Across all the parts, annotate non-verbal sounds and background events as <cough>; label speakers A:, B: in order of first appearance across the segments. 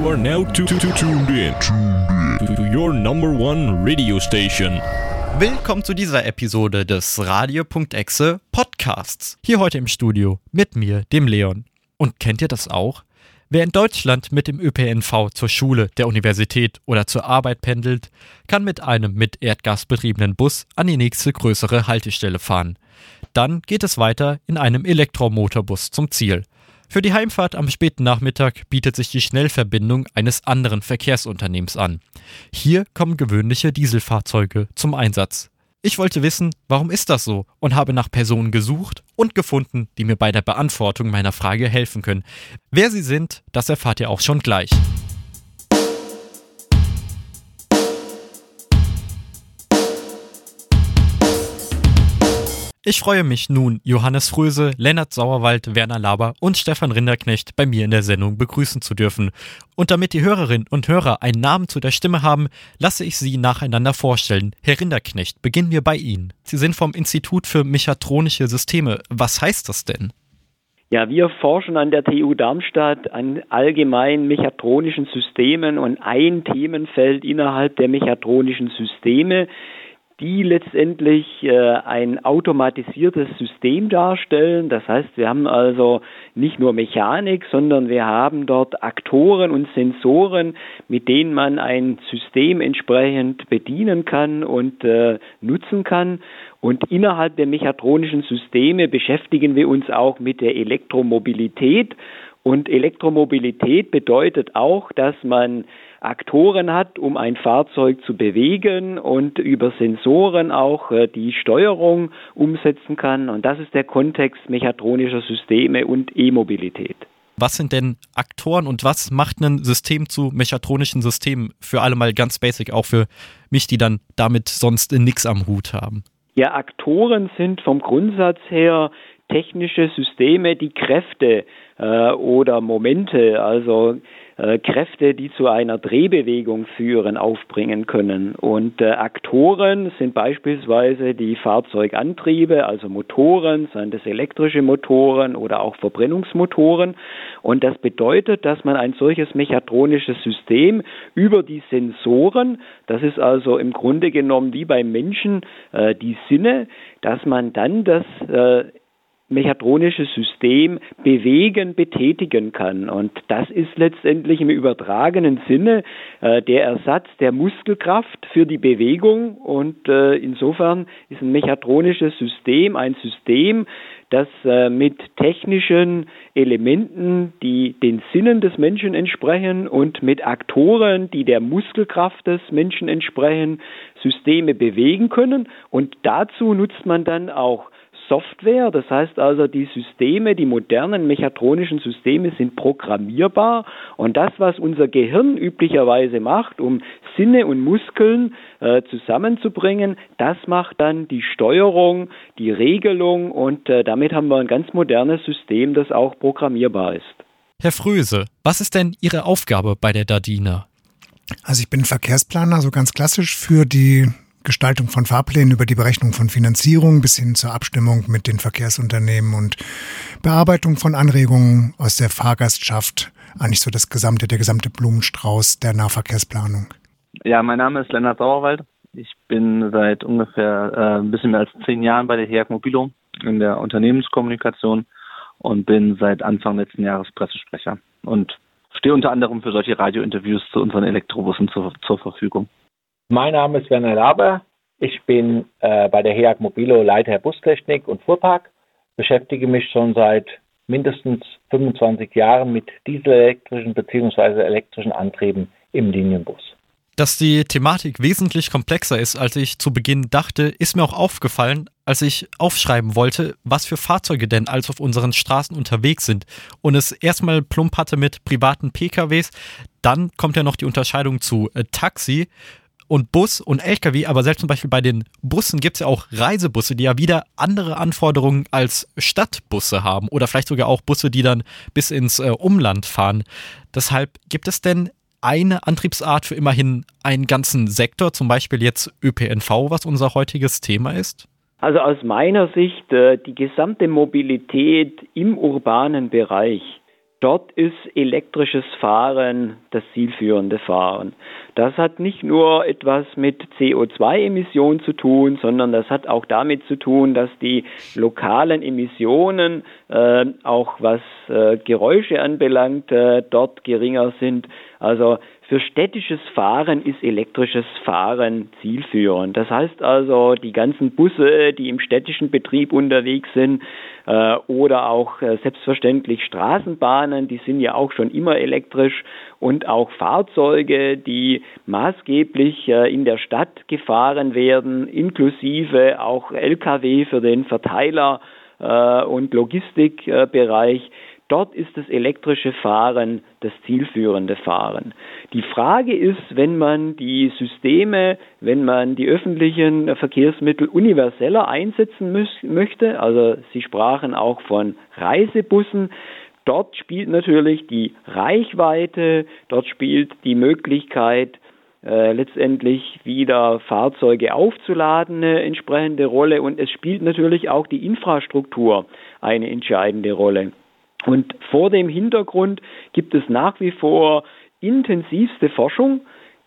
A: Are now to, to, to tuned in to your number one radio station.
B: Willkommen zu dieser Episode des Radio.exe Podcasts. Hier heute im Studio mit mir, dem Leon. Und kennt ihr das auch? Wer in Deutschland mit dem ÖPNV zur Schule, der Universität oder zur Arbeit pendelt, kann mit einem mit Erdgas betriebenen Bus an die nächste größere Haltestelle fahren. Dann geht es weiter in einem Elektromotorbus zum Ziel. Für die Heimfahrt am späten Nachmittag bietet sich die Schnellverbindung eines anderen Verkehrsunternehmens an. Hier kommen gewöhnliche Dieselfahrzeuge zum Einsatz. Ich wollte wissen, warum ist das so und habe nach Personen gesucht und gefunden, die mir bei der Beantwortung meiner Frage helfen können. Wer sie sind, das erfahrt ihr auch schon gleich. Ich freue mich nun, Johannes Fröse, Lennart Sauerwald, Werner Laber und Stefan Rinderknecht bei mir in der Sendung begrüßen zu dürfen. Und damit die Hörerinnen und Hörer einen Namen zu der Stimme haben, lasse ich sie nacheinander vorstellen. Herr Rinderknecht, beginnen wir bei Ihnen. Sie sind vom Institut für Mechatronische Systeme. Was heißt das denn?
C: Ja, wir forschen an der TU Darmstadt an allgemeinen mechatronischen Systemen und ein Themenfeld innerhalb der mechatronischen Systeme die letztendlich äh, ein automatisiertes System darstellen. Das heißt, wir haben also nicht nur Mechanik, sondern wir haben dort Aktoren und Sensoren, mit denen man ein System entsprechend bedienen kann und äh, nutzen kann. Und innerhalb der mechatronischen Systeme beschäftigen wir uns auch mit der Elektromobilität. Und Elektromobilität bedeutet auch, dass man Aktoren hat, um ein Fahrzeug zu bewegen und über Sensoren auch äh, die Steuerung umsetzen kann. Und das ist der Kontext mechatronischer Systeme und E-Mobilität.
B: Was sind denn Aktoren und was macht ein System zu mechatronischen Systemen? Für alle mal ganz basic, auch für mich, die dann damit sonst nichts am Hut haben.
C: Ja, Aktoren sind vom Grundsatz her technische Systeme, die Kräfte äh, oder Momente, also äh, Kräfte, die zu einer Drehbewegung führen, aufbringen können. Und äh, Aktoren sind beispielsweise die Fahrzeugantriebe, also Motoren, seien das elektrische Motoren oder auch Verbrennungsmotoren. Und das bedeutet, dass man ein solches mechatronisches System über die Sensoren, das ist also im Grunde genommen wie beim Menschen äh, die Sinne, dass man dann das äh, mechatronische System bewegen, betätigen kann. Und das ist letztendlich im übertragenen Sinne äh, der Ersatz der Muskelkraft für die Bewegung. Und äh, insofern ist ein mechatronisches System ein System, das äh, mit technischen Elementen, die den Sinnen des Menschen entsprechen und mit Aktoren, die der Muskelkraft des Menschen entsprechen, Systeme bewegen können. Und dazu nutzt man dann auch Software. Das heißt also, die Systeme, die modernen mechatronischen Systeme sind programmierbar und das, was unser Gehirn üblicherweise macht, um Sinne und Muskeln äh, zusammenzubringen, das macht dann die Steuerung, die Regelung und äh, damit haben wir ein ganz modernes System, das auch programmierbar ist.
B: Herr Fröse, was ist denn Ihre Aufgabe bei der Dardina?
D: Also ich bin Verkehrsplaner, so ganz klassisch für die Gestaltung von Fahrplänen über die Berechnung von Finanzierung bis hin zur Abstimmung mit den Verkehrsunternehmen und Bearbeitung von Anregungen aus der Fahrgastschaft. Eigentlich so das gesamte, der gesamte Blumenstrauß der Nahverkehrsplanung.
E: Ja, mein Name ist Lennart Sauerwald. Ich bin seit ungefähr äh, ein bisschen mehr als zehn Jahren bei der HEAG Mobilo in der Unternehmenskommunikation und bin seit Anfang letzten Jahres Pressesprecher und stehe unter anderem für solche Radiointerviews zu unseren Elektrobussen zur, zur Verfügung.
F: Mein Name ist Werner Laber. Ich bin äh, bei der HEAG Mobilo Leiter Bustechnik und Fuhrpark, beschäftige mich schon seit mindestens 25 Jahren mit dieselelektrischen bzw. elektrischen Antrieben im Linienbus.
B: Dass die Thematik wesentlich komplexer ist, als ich zu Beginn dachte, ist mir auch aufgefallen, als ich aufschreiben wollte, was für Fahrzeuge denn alles auf unseren Straßen unterwegs sind und es erstmal plump hatte mit privaten PKWs, dann kommt ja noch die Unterscheidung zu äh, Taxi und Bus und LKW, aber selbst zum Beispiel bei den Bussen gibt es ja auch Reisebusse, die ja wieder andere Anforderungen als Stadtbusse haben oder vielleicht sogar auch Busse, die dann bis ins äh, Umland fahren. Deshalb gibt es denn eine Antriebsart für immerhin einen ganzen Sektor, zum Beispiel jetzt ÖPNV, was unser heutiges Thema ist?
C: Also aus meiner Sicht, äh, die gesamte Mobilität im urbanen Bereich Dort ist elektrisches Fahren das zielführende Fahren. Das hat nicht nur etwas mit CO2-Emissionen zu tun, sondern das hat auch damit zu tun, dass die lokalen Emissionen, äh, auch was äh, Geräusche anbelangt, äh, dort geringer sind. Also für städtisches Fahren ist elektrisches Fahren zielführend. Das heißt also, die ganzen Busse, die im städtischen Betrieb unterwegs sind, äh, oder auch äh, selbstverständlich Straßenbahnen, die sind ja auch schon immer elektrisch und auch Fahrzeuge, die maßgeblich äh, in der Stadt gefahren werden, inklusive auch Lkw für den Verteiler äh, und Logistikbereich. Dort ist das elektrische Fahren das zielführende Fahren. Die Frage ist, wenn man die Systeme, wenn man die öffentlichen Verkehrsmittel universeller einsetzen möchte, also Sie sprachen auch von Reisebussen, dort spielt natürlich die Reichweite, dort spielt die Möglichkeit, äh, letztendlich wieder Fahrzeuge aufzuladen eine entsprechende Rolle und es spielt natürlich auch die Infrastruktur eine entscheidende Rolle. Und vor dem Hintergrund gibt es nach wie vor intensivste Forschung.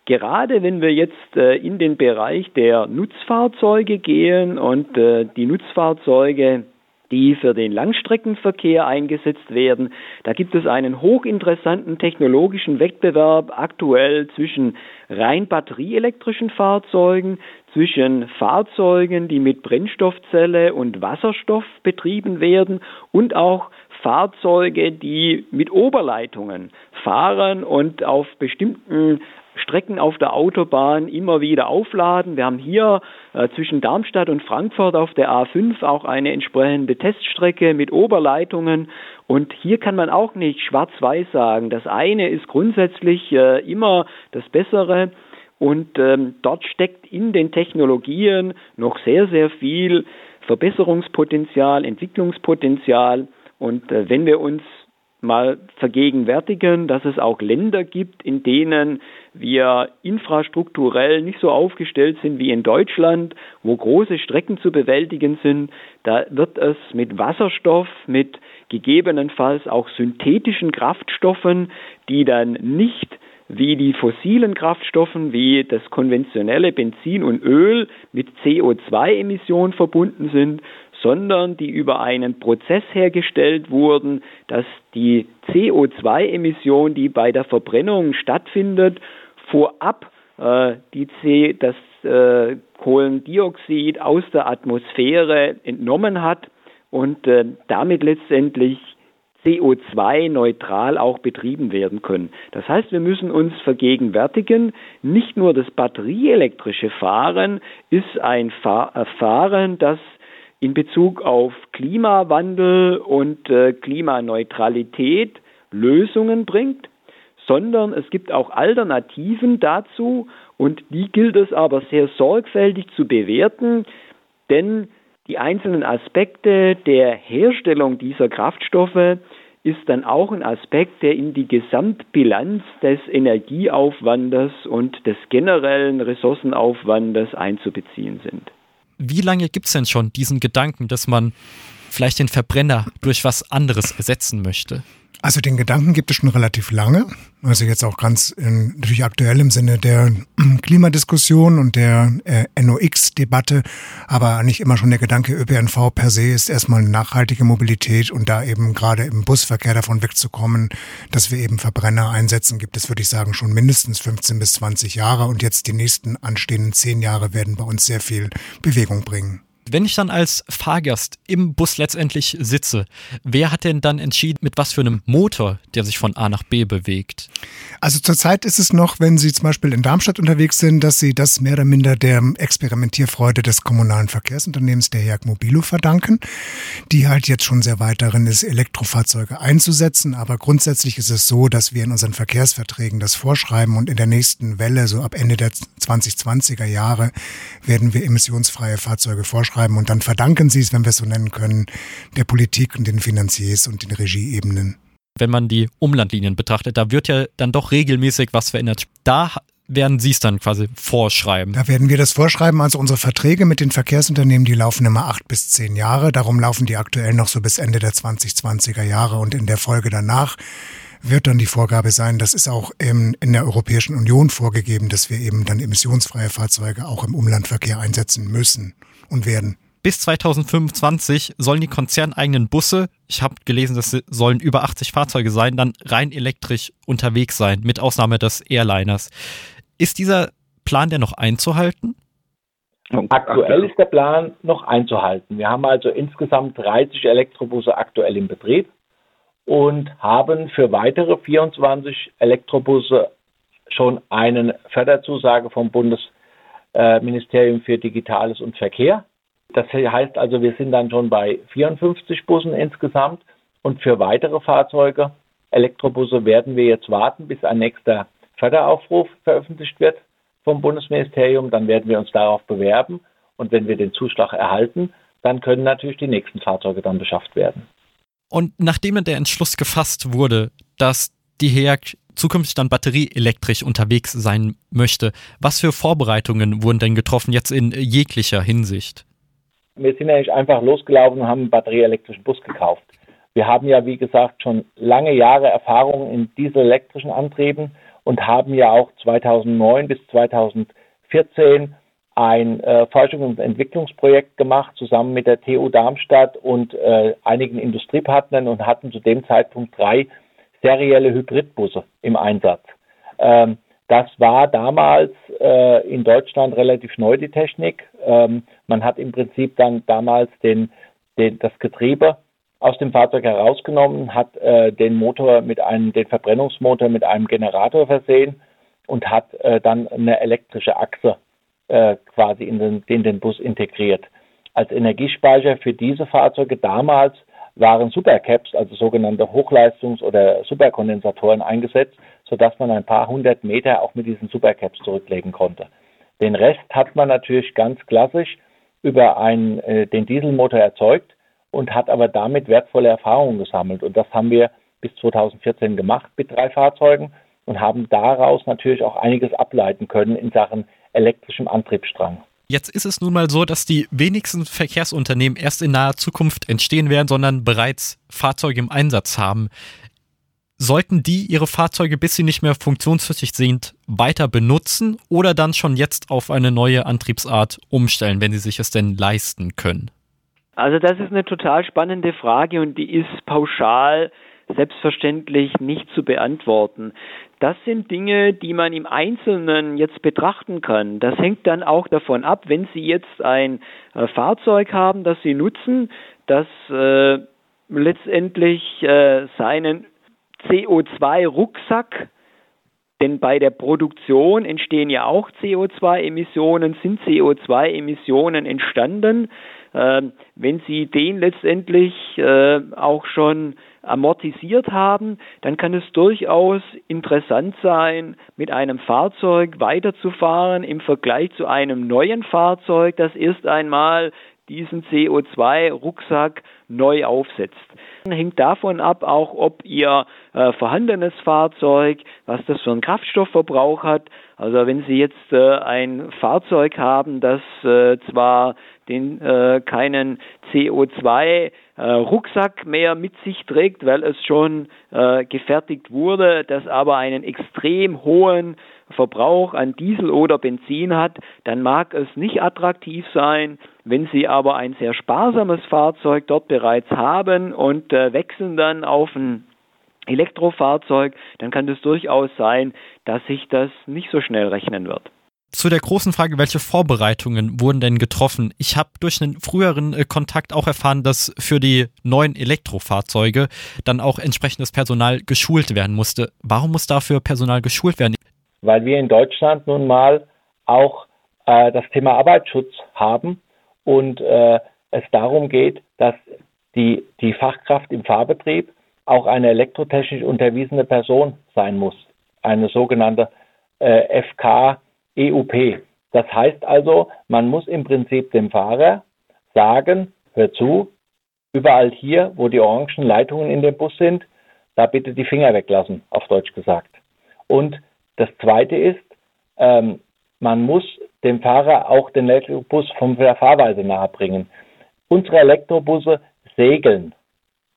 C: Gerade wenn wir jetzt äh, in den Bereich der Nutzfahrzeuge gehen und äh, die Nutzfahrzeuge, die für den Langstreckenverkehr eingesetzt werden, da gibt es einen hochinteressanten technologischen Wettbewerb aktuell zwischen rein batterieelektrischen Fahrzeugen, zwischen Fahrzeugen, die mit Brennstoffzelle und Wasserstoff betrieben werden und auch Fahrzeuge, die mit Oberleitungen fahren und auf bestimmten Strecken auf der Autobahn immer wieder aufladen. Wir haben hier äh, zwischen Darmstadt und Frankfurt auf der A5 auch eine entsprechende Teststrecke mit Oberleitungen. Und hier kann man auch nicht schwarz-weiß sagen. Das eine ist grundsätzlich äh, immer das Bessere. Und ähm, dort steckt in den Technologien noch sehr, sehr viel Verbesserungspotenzial, Entwicklungspotenzial. Und äh, wenn wir uns mal vergegenwärtigen, dass es auch Länder gibt, in denen wir infrastrukturell nicht so aufgestellt sind wie in Deutschland, wo große Strecken zu bewältigen sind, da wird es mit Wasserstoff, mit gegebenenfalls auch synthetischen Kraftstoffen, die dann nicht wie die fossilen Kraftstoffen wie das konventionelle Benzin und Öl mit CO2-Emissionen verbunden sind, sondern die über einen Prozess hergestellt wurden, dass die CO2-Emission, die bei der Verbrennung stattfindet, vorab äh, die C, das äh, Kohlendioxid aus der Atmosphäre entnommen hat und äh, damit letztendlich CO2-neutral auch betrieben werden können. Das heißt, wir müssen uns vergegenwärtigen, nicht nur das batterieelektrische Fahren ist ein Fahren, das in Bezug auf Klimawandel und äh, Klimaneutralität Lösungen bringt, sondern es gibt auch Alternativen dazu und die gilt es aber sehr sorgfältig zu bewerten, denn die einzelnen Aspekte der Herstellung dieser Kraftstoffe ist dann auch ein Aspekt, der in die Gesamtbilanz des Energieaufwandes und des generellen Ressourcenaufwandes einzubeziehen sind.
B: Wie lange gibt es denn schon diesen Gedanken, dass man vielleicht den Verbrenner durch was anderes ersetzen möchte?
D: Also den Gedanken gibt es schon relativ lange. Also jetzt auch ganz in, natürlich aktuell im Sinne der <clears throat> Klimadiskussion und der äh, NOx-Debatte. Aber eigentlich immer schon der Gedanke, ÖPNV per se ist erstmal nachhaltige Mobilität und da eben gerade im Busverkehr davon wegzukommen, dass wir eben Verbrenner einsetzen, gibt es, würde ich sagen, schon mindestens 15 bis 20 Jahre. Und jetzt die nächsten anstehenden zehn Jahre werden bei uns sehr viel Bewegung bringen.
B: Wenn ich dann als Fahrgast im Bus letztendlich sitze, wer hat denn dann entschieden, mit was für einem Motor der sich von A nach B bewegt?
D: Also zurzeit ist es noch, wenn Sie zum Beispiel in Darmstadt unterwegs sind, dass Sie das mehr oder minder der Experimentierfreude des kommunalen Verkehrsunternehmens der Jagd Mobilo verdanken, die halt jetzt schon sehr weit darin ist, Elektrofahrzeuge einzusetzen. Aber grundsätzlich ist es so, dass wir in unseren Verkehrsverträgen das vorschreiben und in der nächsten Welle, so ab Ende der 2020er Jahre, werden wir emissionsfreie Fahrzeuge vorschreiben schreiben und dann verdanken sie es, wenn wir es so nennen können, der Politik und den Finanziers und den Regieebenen.
B: Wenn man die Umlandlinien betrachtet, da wird ja dann doch regelmäßig was verändert. Da werden Sie es dann quasi vorschreiben?
D: Da werden wir das vorschreiben. Also unsere Verträge mit den Verkehrsunternehmen, die laufen immer acht bis zehn Jahre. Darum laufen die aktuell noch so bis Ende der 2020er Jahre und in der Folge danach wird dann die Vorgabe sein, das ist auch in, in der Europäischen Union vorgegeben, dass wir eben dann emissionsfreie Fahrzeuge auch im Umlandverkehr einsetzen müssen und werden.
B: Bis 2025 sollen die konzerneigenen Busse, ich habe gelesen, das sollen über 80 Fahrzeuge sein, dann rein elektrisch unterwegs sein, mit Ausnahme des Airliners. Ist dieser Plan denn noch einzuhalten?
F: Aktuell ist der Plan noch einzuhalten. Wir haben also insgesamt 30 Elektrobusse aktuell im Betrieb und haben für weitere 24 Elektrobusse schon eine Förderzusage vom Bundesministerium für Digitales und Verkehr. Das heißt also, wir sind dann schon bei 54 Bussen insgesamt und für weitere Fahrzeuge, Elektrobusse, werden wir jetzt warten, bis ein nächster Förderaufruf veröffentlicht wird vom Bundesministerium. Dann werden wir uns darauf bewerben und wenn wir den Zuschlag erhalten, dann können natürlich die nächsten Fahrzeuge dann beschafft werden.
B: Und nachdem der Entschluss gefasst wurde, dass die HEAG zukünftig dann batterieelektrisch unterwegs sein möchte, was für Vorbereitungen wurden denn getroffen jetzt in jeglicher Hinsicht?
F: Wir sind nicht einfach losgelaufen und haben einen batterieelektrischen Bus gekauft. Wir haben ja, wie gesagt, schon lange Jahre Erfahrung in dieselelektrischen Antrieben und haben ja auch 2009 bis 2014 ein äh, Forschungs- und Entwicklungsprojekt gemacht, zusammen mit der TU Darmstadt und äh, einigen Industriepartnern und hatten zu dem Zeitpunkt drei serielle Hybridbusse im Einsatz. Ähm, das war damals äh, in Deutschland relativ neu, die Technik. Ähm, man hat im Prinzip dann damals den, den, das Getriebe aus dem Fahrzeug herausgenommen, hat äh, den Motor mit einem, den Verbrennungsmotor mit einem Generator versehen und hat äh, dann eine elektrische Achse äh, quasi in den, in den Bus integriert. Als Energiespeicher für diese Fahrzeuge damals waren Supercaps, also sogenannte Hochleistungs- oder Superkondensatoren eingesetzt, sodass man ein paar hundert Meter auch mit diesen Supercaps zurücklegen konnte. Den Rest hat man natürlich ganz klassisch über einen, äh, den Dieselmotor erzeugt und hat aber damit wertvolle Erfahrungen gesammelt. Und das haben wir bis 2014 gemacht mit drei Fahrzeugen und haben daraus natürlich auch einiges ableiten können in Sachen elektrischem Antriebsstrang.
B: Jetzt ist es nun mal so, dass die wenigsten Verkehrsunternehmen erst in naher Zukunft entstehen werden, sondern bereits Fahrzeuge im Einsatz haben. Sollten die ihre Fahrzeuge, bis sie nicht mehr funktionsfähig sind, weiter benutzen oder dann schon jetzt auf eine neue Antriebsart umstellen, wenn sie sich es denn leisten können?
C: Also das ist eine total spannende Frage und die ist pauschal selbstverständlich nicht zu beantworten. Das sind Dinge, die man im Einzelnen jetzt betrachten kann. Das hängt dann auch davon ab, wenn Sie jetzt ein äh, Fahrzeug haben, das Sie nutzen, das äh, letztendlich äh, seinen CO2-Rucksack denn bei der Produktion entstehen ja auch CO2-Emissionen, sind CO2-Emissionen entstanden. Ähm, wenn Sie den letztendlich äh, auch schon amortisiert haben, dann kann es durchaus interessant sein, mit einem Fahrzeug weiterzufahren im Vergleich zu einem neuen Fahrzeug, das erst einmal diesen CO2-Rucksack neu aufsetzt. Hängt davon ab, auch ob Ihr äh, vorhandenes Fahrzeug, was das für einen Kraftstoffverbrauch hat. Also wenn Sie jetzt äh, ein Fahrzeug haben, das äh, zwar den äh, keinen CO2 äh, mehr mit sich trägt, weil es schon äh, gefertigt wurde, das aber einen extrem hohen Verbrauch an Diesel oder Benzin hat, dann mag es nicht attraktiv sein. Wenn Sie aber ein sehr sparsames Fahrzeug dort bereits haben und äh, wechseln dann auf ein Elektrofahrzeug, dann kann es durchaus sein, dass sich das nicht so schnell rechnen wird
B: zu der großen Frage, welche Vorbereitungen wurden denn getroffen? Ich habe durch einen früheren äh, Kontakt auch erfahren, dass für die neuen Elektrofahrzeuge dann auch entsprechendes Personal geschult werden musste. Warum muss dafür Personal geschult werden?
F: Weil wir in Deutschland nun mal auch äh, das Thema Arbeitsschutz haben und äh, es darum geht, dass die, die Fachkraft im Fahrbetrieb auch eine elektrotechnisch unterwiesene Person sein muss. Eine sogenannte äh, FK EUP. Das heißt also, man muss im Prinzip dem Fahrer sagen, hör zu, überall hier, wo die orangen Leitungen in dem Bus sind, da bitte die Finger weglassen, auf Deutsch gesagt. Und das Zweite ist, ähm, man muss dem Fahrer auch den Elektrobus von der Fahrweise nahebringen. Unsere Elektrobusse segeln.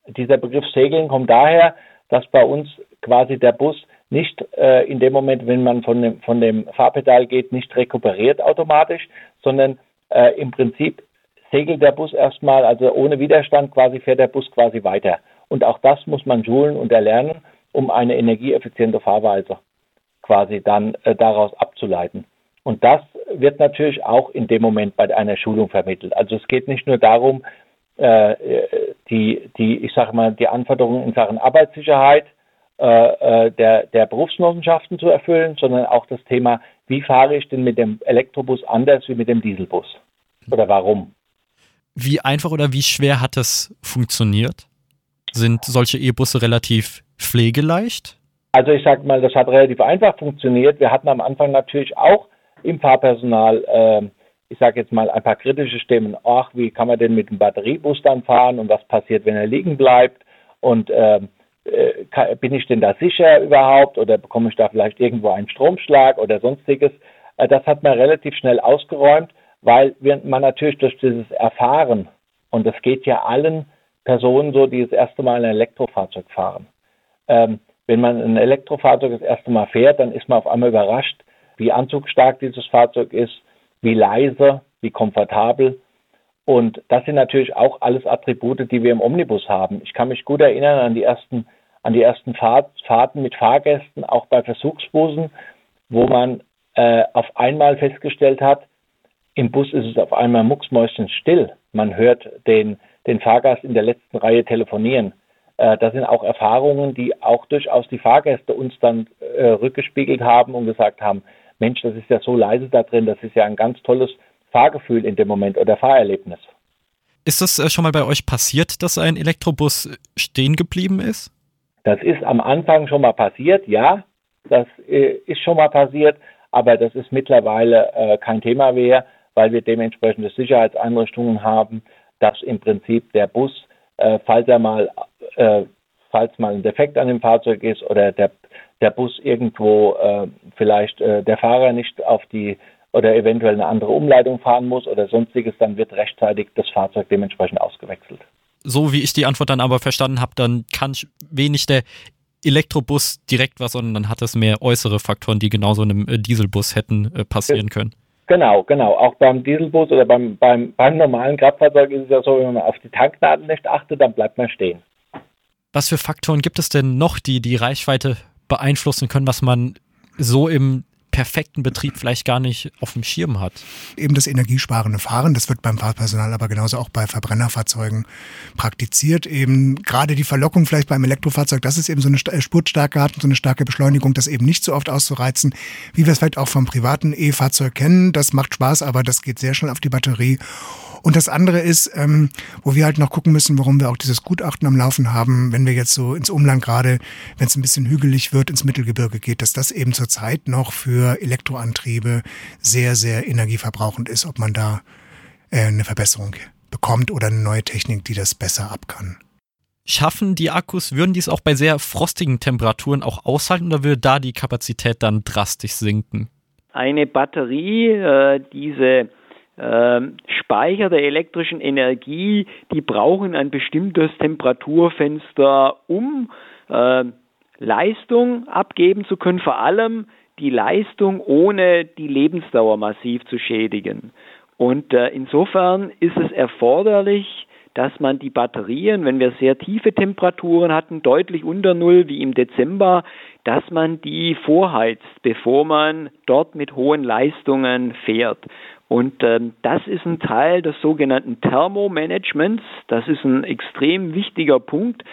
F: Dieser Begriff segeln kommt daher, dass bei uns quasi der Bus nicht äh, in dem Moment, wenn man von dem, von dem Fahrpedal geht, nicht rekuperiert automatisch, sondern äh, im Prinzip segelt der Bus erstmal, also ohne Widerstand quasi fährt der Bus quasi weiter. Und auch das muss man schulen und erlernen, um eine energieeffiziente Fahrweise quasi dann äh, daraus abzuleiten. Und das wird natürlich auch in dem Moment bei einer Schulung vermittelt. Also es geht nicht nur darum, äh, die, die, ich sage mal, die Anforderungen in Sachen Arbeitssicherheit äh, äh, der, der Berufsgenossenschaften zu erfüllen, sondern auch das Thema, wie fahre ich denn mit dem Elektrobus anders wie mit dem Dieselbus? Oder warum?
B: Wie einfach oder wie schwer hat es funktioniert? Sind solche E-Busse relativ pflegeleicht?
F: Also ich sage mal, das hat relativ einfach funktioniert. Wir hatten am Anfang natürlich auch im Fahrpersonal, äh, ich sage jetzt mal, ein paar kritische Stimmen. Ach, wie kann man denn mit dem Batteriebus dann fahren und was passiert, wenn er liegen bleibt? Und äh, äh, bin ich denn da sicher überhaupt oder bekomme ich da vielleicht irgendwo einen Stromschlag oder sonstiges? Äh, das hat man relativ schnell ausgeräumt, weil man natürlich durch dieses Erfahren, und das geht ja allen Personen so, die das erste Mal ein Elektrofahrzeug fahren. Ähm, wenn man ein Elektrofahrzeug das erste Mal fährt, dann ist man auf einmal überrascht, wie anzugsstark dieses Fahrzeug ist, wie leise, wie komfortabel. Und das sind natürlich auch alles Attribute, die wir im Omnibus haben. Ich kann mich gut erinnern an die ersten an die ersten Fahrt, Fahrten mit Fahrgästen, auch bei Versuchsbussen, wo man äh, auf einmal festgestellt hat, im Bus ist es auf einmal mucksmäuschenstill. Man hört den, den Fahrgast in der letzten Reihe telefonieren. Äh, das sind auch Erfahrungen, die auch durchaus die Fahrgäste uns dann äh, rückgespiegelt haben und gesagt haben, Mensch, das ist ja so leise da drin, das ist ja ein ganz tolles Fahrgefühl in dem Moment oder Fahrerlebnis.
B: Ist das äh, schon mal bei euch passiert, dass ein Elektrobus stehen geblieben ist?
F: Das ist am Anfang schon mal passiert, ja, das äh, ist schon mal passiert, aber das ist mittlerweile äh, kein Thema mehr, weil wir dementsprechende Sicherheitseinrichtungen haben, dass im Prinzip der Bus, äh, falls er mal, äh, falls mal ein Defekt an dem Fahrzeug ist oder der, der Bus irgendwo äh, vielleicht äh, der Fahrer nicht auf die oder eventuell eine andere Umleitung fahren muss oder sonstiges, dann wird rechtzeitig das Fahrzeug dementsprechend ausgewechselt
B: so wie ich die Antwort dann aber verstanden habe, dann kann wenig der Elektrobus direkt was, sondern dann hat es mehr äußere Faktoren, die genauso einem äh, Dieselbus hätten äh, passieren können.
F: Genau, genau. Auch beim Dieselbus oder beim, beim, beim normalen Kraftfahrzeug ist es ja so, wenn man auf die Tanknadel nicht achtet, dann bleibt man stehen.
B: Was für Faktoren gibt es denn noch, die die Reichweite beeinflussen können, was man so im perfekten Betrieb vielleicht gar nicht auf dem Schirm hat.
D: Eben das energiesparende Fahren, das wird beim Fahrpersonal aber genauso auch bei Verbrennerfahrzeugen praktiziert. Eben gerade die Verlockung vielleicht beim Elektrofahrzeug, dass es eben so eine äh, Spurtstärke hat und so eine starke Beschleunigung, das eben nicht so oft auszureizen, wie wir es vielleicht auch vom privaten E-Fahrzeug kennen. Das macht Spaß, aber das geht sehr schnell auf die Batterie. Und das andere ist, ähm, wo wir halt noch gucken müssen, warum wir auch dieses Gutachten am Laufen haben, wenn wir jetzt so ins Umland gerade, wenn es ein bisschen hügelig wird, ins Mittelgebirge geht, dass das eben zurzeit noch für Elektroantriebe sehr, sehr energieverbrauchend ist, ob man da äh, eine Verbesserung bekommt oder eine neue Technik, die das besser ab kann.
B: Schaffen die Akkus, würden dies auch bei sehr frostigen Temperaturen auch aushalten oder würde da die Kapazität dann drastisch sinken?
C: Eine Batterie, äh, diese ähm, Speicher der elektrischen Energie, die brauchen ein bestimmtes Temperaturfenster, um äh, Leistung abgeben zu können, vor allem die Leistung ohne die Lebensdauer massiv zu schädigen. Und äh, insofern ist es erforderlich, dass man die Batterien, wenn wir sehr tiefe Temperaturen hatten, deutlich unter Null wie im Dezember, dass man die vorheizt, bevor man dort mit hohen Leistungen fährt. Und ähm, das ist ein Teil des sogenannten Thermomanagements. Das ist ein extrem wichtiger Punkt.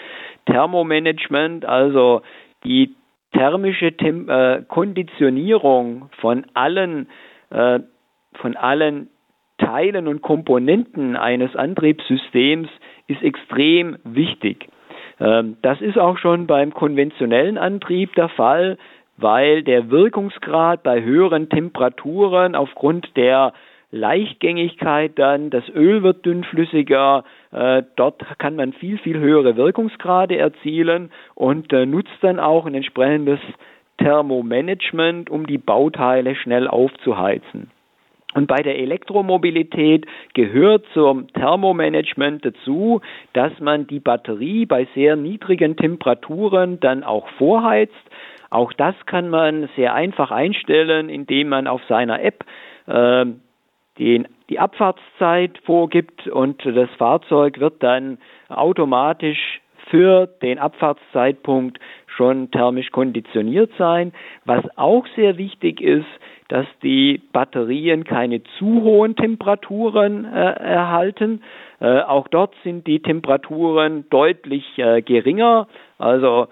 C: Thermomanagement, also die thermische Tem äh, Konditionierung von allen, äh, von allen Teilen und Komponenten eines Antriebssystems ist extrem wichtig. Ähm, das ist auch schon beim konventionellen Antrieb der Fall weil der Wirkungsgrad bei höheren Temperaturen aufgrund der Leichtgängigkeit dann, das Öl wird dünnflüssiger, äh, dort kann man viel, viel höhere Wirkungsgrade erzielen und äh, nutzt dann auch ein entsprechendes Thermomanagement, um die Bauteile schnell aufzuheizen. Und bei der Elektromobilität gehört zum Thermomanagement dazu, dass man die Batterie bei sehr niedrigen Temperaturen dann auch vorheizt. Auch das kann man sehr einfach einstellen, indem man auf seiner App äh, den, die Abfahrtszeit vorgibt und das Fahrzeug wird dann automatisch für den Abfahrtszeitpunkt schon thermisch konditioniert sein. Was auch sehr wichtig ist, dass die Batterien keine zu hohen Temperaturen äh, erhalten. Äh, auch dort sind die Temperaturen deutlich äh, geringer. Also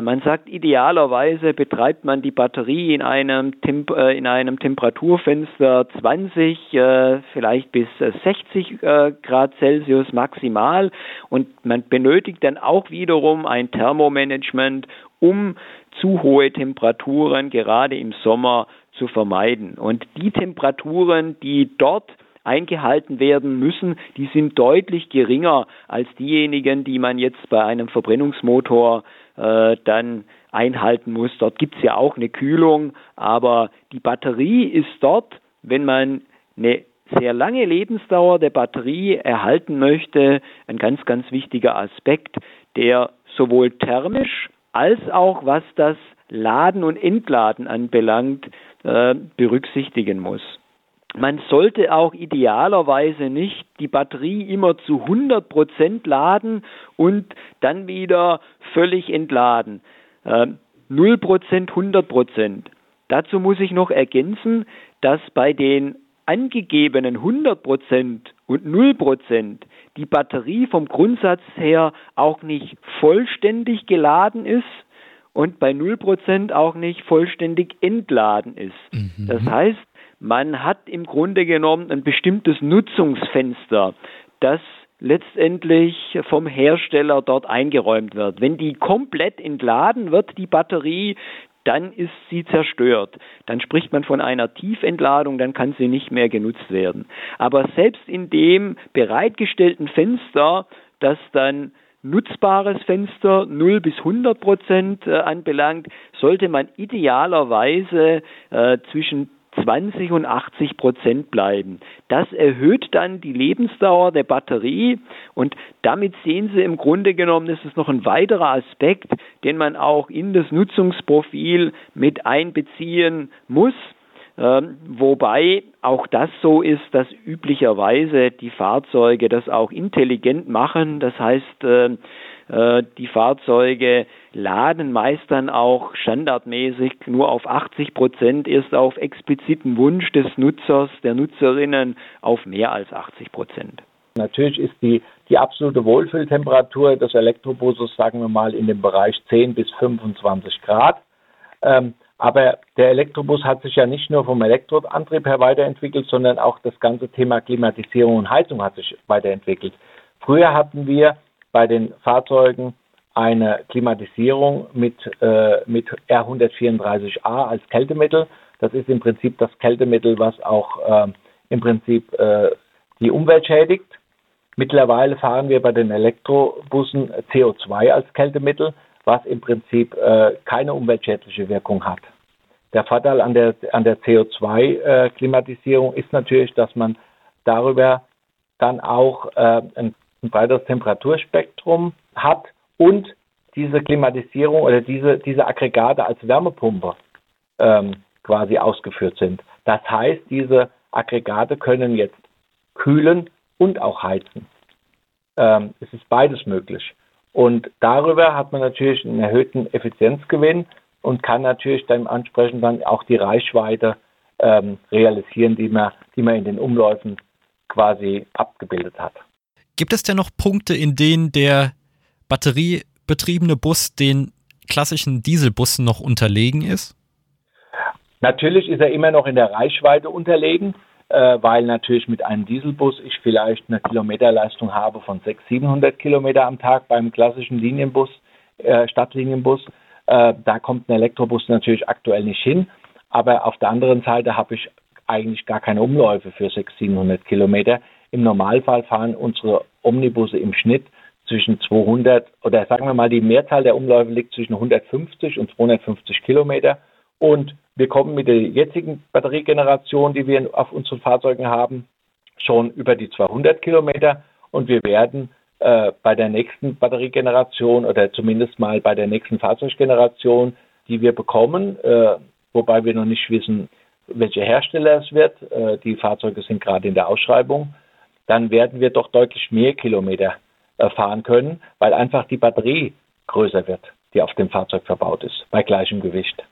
C: man sagt, idealerweise betreibt man die Batterie in einem, Temp äh, in einem Temperaturfenster 20, äh, vielleicht bis 60 Grad Celsius maximal und man benötigt dann auch wiederum ein Thermomanagement, um zu hohe Temperaturen gerade im Sommer zu vermeiden. Und die Temperaturen, die dort eingehalten werden müssen, die sind deutlich geringer als diejenigen, die man jetzt bei einem Verbrennungsmotor äh, dann einhalten muss. Dort gibt es ja auch eine Kühlung, aber die Batterie ist dort, wenn man eine sehr lange Lebensdauer der Batterie erhalten möchte, ein ganz, ganz wichtiger Aspekt, der sowohl thermisch als auch was das Laden und Entladen anbelangt, äh, berücksichtigen muss. Man sollte auch idealerweise nicht die Batterie immer zu 100 Prozent laden und dann wieder völlig entladen. Äh, 0 Prozent, 100 Prozent. Dazu muss ich noch ergänzen, dass bei den angegebenen 100 Prozent und 0 Prozent die Batterie vom Grundsatz her auch nicht vollständig geladen ist, und bei 0% auch nicht vollständig entladen ist. Mhm. Das heißt, man hat im Grunde genommen ein bestimmtes Nutzungsfenster, das letztendlich vom Hersteller dort eingeräumt wird. Wenn die komplett entladen wird, die Batterie, dann ist sie zerstört. Dann spricht man von einer Tiefentladung, dann kann sie nicht mehr genutzt werden. Aber selbst in dem bereitgestellten Fenster, das dann nutzbares Fenster 0 bis 100 Prozent äh, anbelangt, sollte man idealerweise äh, zwischen 20 und 80 Prozent bleiben. Das erhöht dann die Lebensdauer der Batterie und damit sehen Sie im Grunde genommen, das ist noch ein weiterer Aspekt, den man auch in das Nutzungsprofil mit einbeziehen muss. Ähm, wobei auch das so ist, dass üblicherweise die Fahrzeuge das auch intelligent machen. Das heißt, äh, äh, die Fahrzeuge laden meist dann auch standardmäßig nur auf 80 Prozent, erst auf expliziten Wunsch des Nutzers, der Nutzerinnen auf mehr als 80 Prozent.
F: Natürlich ist die, die absolute Wohlfühltemperatur des Elektrobusses, sagen wir mal, in dem Bereich 10 bis 25 Grad. Ähm, aber der Elektrobus hat sich ja nicht nur vom Elektroantrieb her weiterentwickelt, sondern auch das ganze Thema Klimatisierung und Heizung hat sich weiterentwickelt. Früher hatten wir bei den Fahrzeugen eine Klimatisierung mit, äh, mit R134a als Kältemittel. Das ist im Prinzip das Kältemittel, was auch äh, im Prinzip äh, die Umwelt schädigt. Mittlerweile fahren wir bei den Elektrobussen CO2 als Kältemittel was im Prinzip äh, keine umweltschädliche Wirkung hat. Der Vorteil an der, an der CO2-Klimatisierung äh, ist natürlich, dass man darüber dann auch äh, ein, ein breiteres Temperaturspektrum hat und diese Klimatisierung oder diese, diese Aggregate als Wärmepumpe ähm, quasi ausgeführt sind. Das heißt, diese Aggregate können jetzt kühlen und auch heizen. Ähm, es ist beides möglich. Und darüber hat man natürlich einen erhöhten Effizienzgewinn und kann natürlich dann entsprechend dann auch die Reichweite ähm, realisieren, die man, die man in den Umläufen quasi abgebildet hat.
B: Gibt es denn noch Punkte, in denen der batteriebetriebene Bus den klassischen Dieselbussen noch unterlegen ist?
F: Natürlich ist er immer noch in der Reichweite unterlegen äh, weil natürlich mit einem Dieselbus ich vielleicht eine Kilometerleistung habe von 600, 700 Kilometer am Tag beim klassischen Linienbus, äh, Stadtlinienbus. Äh, da kommt ein Elektrobus natürlich aktuell nicht hin. Aber auf der anderen Seite habe ich eigentlich gar keine Umläufe für 600, 700 Kilometer. Im Normalfall fahren unsere Omnibusse im Schnitt zwischen 200 oder sagen wir mal, die Mehrzahl der Umläufe liegt zwischen 150 und 250 Kilometer. Und wir kommen mit der jetzigen Batteriegeneration, die wir auf unseren Fahrzeugen haben, schon über die 200 Kilometer. Und wir werden äh, bei der nächsten Batteriegeneration oder zumindest mal bei der nächsten Fahrzeuggeneration, die wir bekommen, äh, wobei wir noch nicht wissen, welche Hersteller es wird. Äh, die Fahrzeuge sind gerade in der Ausschreibung. Dann werden wir doch deutlich mehr Kilometer äh, fahren können, weil einfach die Batterie größer wird, die auf dem Fahrzeug verbaut ist, bei gleichem Gewicht.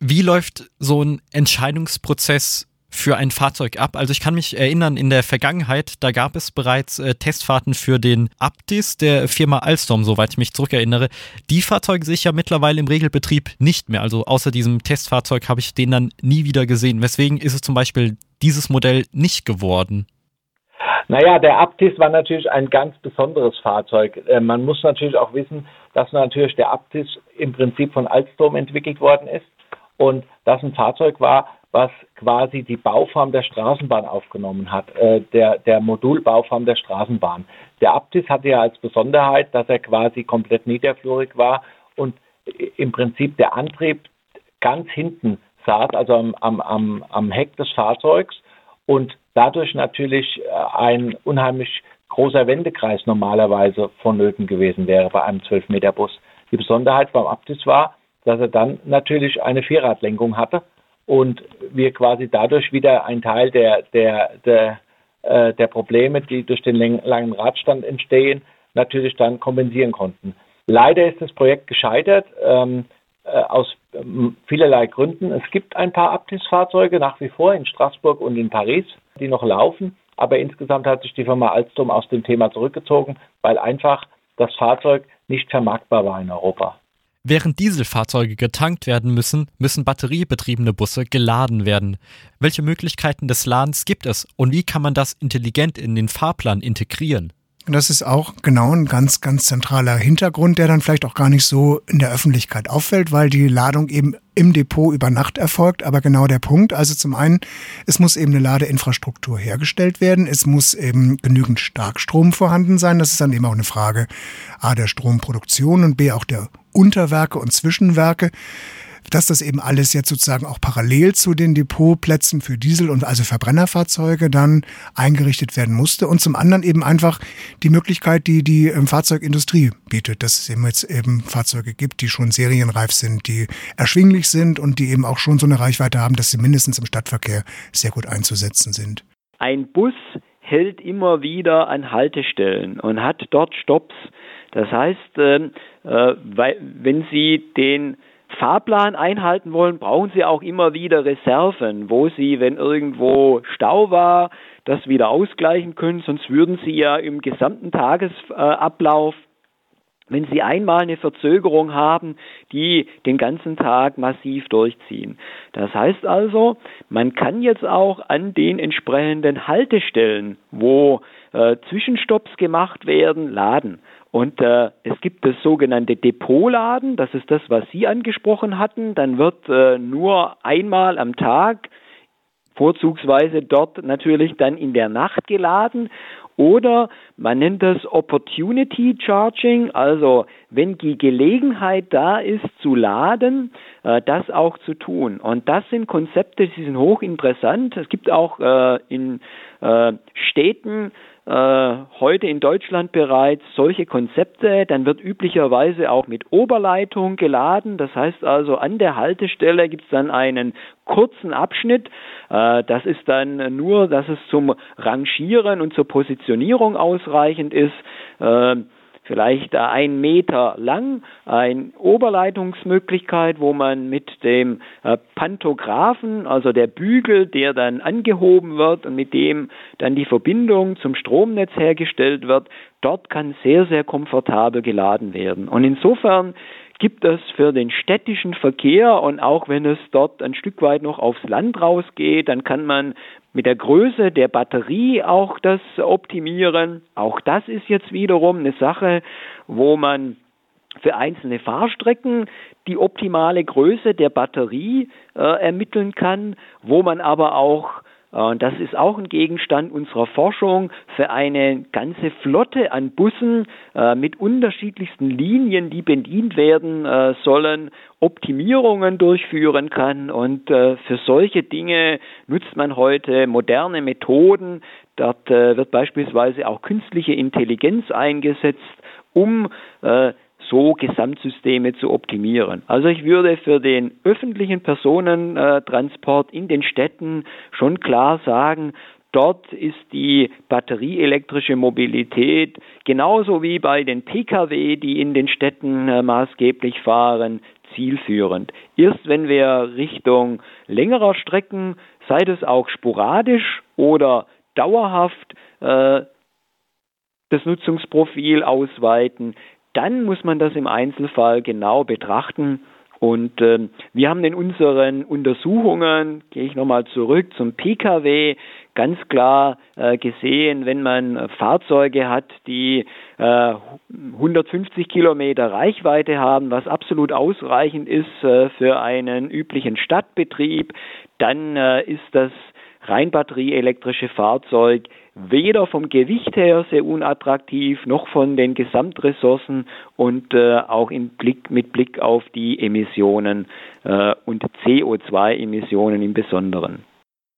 B: Wie läuft so ein Entscheidungsprozess für ein Fahrzeug ab? Also ich kann mich erinnern, in der Vergangenheit, da gab es bereits äh, Testfahrten für den Aptis der Firma Alstom, soweit ich mich zurückerinnere. Die Fahrzeuge sehe ich ja mittlerweile im Regelbetrieb nicht mehr. Also außer diesem Testfahrzeug habe ich den dann nie wieder gesehen. Weswegen ist es zum Beispiel dieses Modell nicht geworden?
F: Naja, der Aptis war natürlich ein ganz besonderes Fahrzeug. Äh, man muss natürlich auch wissen, dass natürlich der Aptis im Prinzip von Alstom entwickelt worden ist und das ein Fahrzeug war, was quasi die Bauform der Straßenbahn aufgenommen hat, äh, der, der Modulbauform der Straßenbahn. Der Aptis hatte ja als Besonderheit, dass er quasi komplett niederflurig war und im Prinzip der Antrieb ganz hinten saß, also am, am, am, am Heck des Fahrzeugs und dadurch natürlich äh, ein unheimlich großer Wendekreis normalerweise vonnöten gewesen wäre bei einem 12-Meter-Bus. Die Besonderheit beim Aptis war, dass er dann natürlich eine Vierradlenkung hatte und wir quasi dadurch wieder einen Teil der, der, der, äh, der Probleme, die durch den langen Radstand entstehen, natürlich dann kompensieren konnten. Leider ist das Projekt gescheitert ähm, äh, aus ähm, vielerlei Gründen. Es gibt ein paar Aptis-Fahrzeuge nach wie vor in Straßburg und in Paris, die noch laufen, aber insgesamt hat sich die Firma Alstom aus dem Thema zurückgezogen, weil einfach das Fahrzeug nicht vermarktbar war in Europa.
B: Während Dieselfahrzeuge getankt werden müssen, müssen batteriebetriebene Busse geladen werden. Welche Möglichkeiten des Ladens gibt es und wie kann man das intelligent in den Fahrplan integrieren?
D: Das ist auch genau ein ganz, ganz zentraler Hintergrund, der dann vielleicht auch gar nicht so in der Öffentlichkeit auffällt, weil die Ladung eben im Depot über Nacht erfolgt. Aber genau der Punkt. Also zum einen, es muss eben eine Ladeinfrastruktur hergestellt werden. Es muss eben genügend Starkstrom vorhanden sein. Das ist dann eben auch eine Frage A der Stromproduktion und B auch der Unterwerke und Zwischenwerke dass das eben alles jetzt sozusagen auch parallel zu den Depotplätzen für Diesel- und also Verbrennerfahrzeuge dann eingerichtet werden musste und zum anderen eben einfach die Möglichkeit, die die ähm, Fahrzeugindustrie bietet, dass es eben jetzt eben Fahrzeuge gibt, die schon serienreif sind, die erschwinglich sind und die eben auch schon so eine Reichweite haben, dass sie mindestens im Stadtverkehr sehr gut einzusetzen sind.
C: Ein Bus hält immer wieder an Haltestellen und hat dort Stops. Das heißt, ähm, äh, wenn Sie den Fahrplan einhalten wollen, brauchen Sie auch immer wieder Reserven, wo Sie, wenn irgendwo Stau war, das wieder ausgleichen können. Sonst würden Sie ja im gesamten Tagesablauf wenn Sie einmal eine Verzögerung haben, die den ganzen Tag massiv durchziehen. Das heißt also, man kann jetzt auch an den entsprechenden Haltestellen, wo äh, Zwischenstopps gemacht werden, laden. Und äh, es gibt das sogenannte Depotladen, das ist das, was Sie angesprochen hatten. Dann wird äh, nur einmal am Tag, vorzugsweise dort natürlich dann in der Nacht geladen. Oder man nennt das Opportunity Charging, also wenn die Gelegenheit da ist zu laden, äh, das auch zu tun. Und das sind Konzepte, die sind hochinteressant. Es gibt auch äh, in äh, Städten äh, heute in Deutschland bereits solche Konzepte. Dann wird üblicherweise auch mit Oberleitung geladen. Das heißt also, an der Haltestelle gibt es dann einen kurzen Abschnitt. Äh, das ist dann nur, dass es zum Rangieren und zur Positionierung ausreichend ist. Äh, vielleicht ein Meter lang, eine Oberleitungsmöglichkeit, wo man mit dem äh, Pantographen, also der Bügel, der dann angehoben wird und mit dem dann die Verbindung zum Stromnetz hergestellt wird, dort kann sehr, sehr komfortabel geladen werden. Und insofern gibt es für den städtischen Verkehr und auch wenn es dort ein Stück weit noch aufs Land rausgeht, dann kann man mit der Größe der Batterie auch das optimieren. Auch das ist jetzt wiederum eine Sache, wo man für einzelne Fahrstrecken die optimale Größe der Batterie äh, ermitteln kann, wo man aber auch Und das ist auch ein Gegenstand unserer Forschung für eine ganze Flotte an Bussen äh, mit unterschiedlichsten Linien, die bedient werden äh, sollen, Optimierungen durchführen kann. Und äh, für solche Dinge nutzt man heute moderne Methoden. Dort äh, wird beispielsweise auch künstliche Intelligenz eingesetzt, um äh, so Gesamtsysteme zu optimieren. Also ich würde für den öffentlichen Personentransport in den Städten schon klar sagen, Dort ist die batterieelektrische Mobilität genauso wie bei den Pkw, die in den Städten äh, maßgeblich fahren, zielführend. Erst wenn wir Richtung längerer Strecken, sei es auch sporadisch oder dauerhaft, äh, das Nutzungsprofil ausweiten, dann muss man das im Einzelfall genau betrachten. Und äh, wir haben in unseren Untersuchungen, gehe ich nochmal zurück zum Pkw, ganz klar äh, gesehen, wenn man Fahrzeuge hat, die äh, 150 Kilometer Reichweite haben, was absolut ausreichend ist äh, für einen üblichen Stadtbetrieb, dann äh, ist das rein batterieelektrische Fahrzeug weder vom Gewicht her sehr unattraktiv noch von den Gesamtressourcen und äh, auch Blick, mit Blick auf die Emissionen äh, und CO2-Emissionen im Besonderen.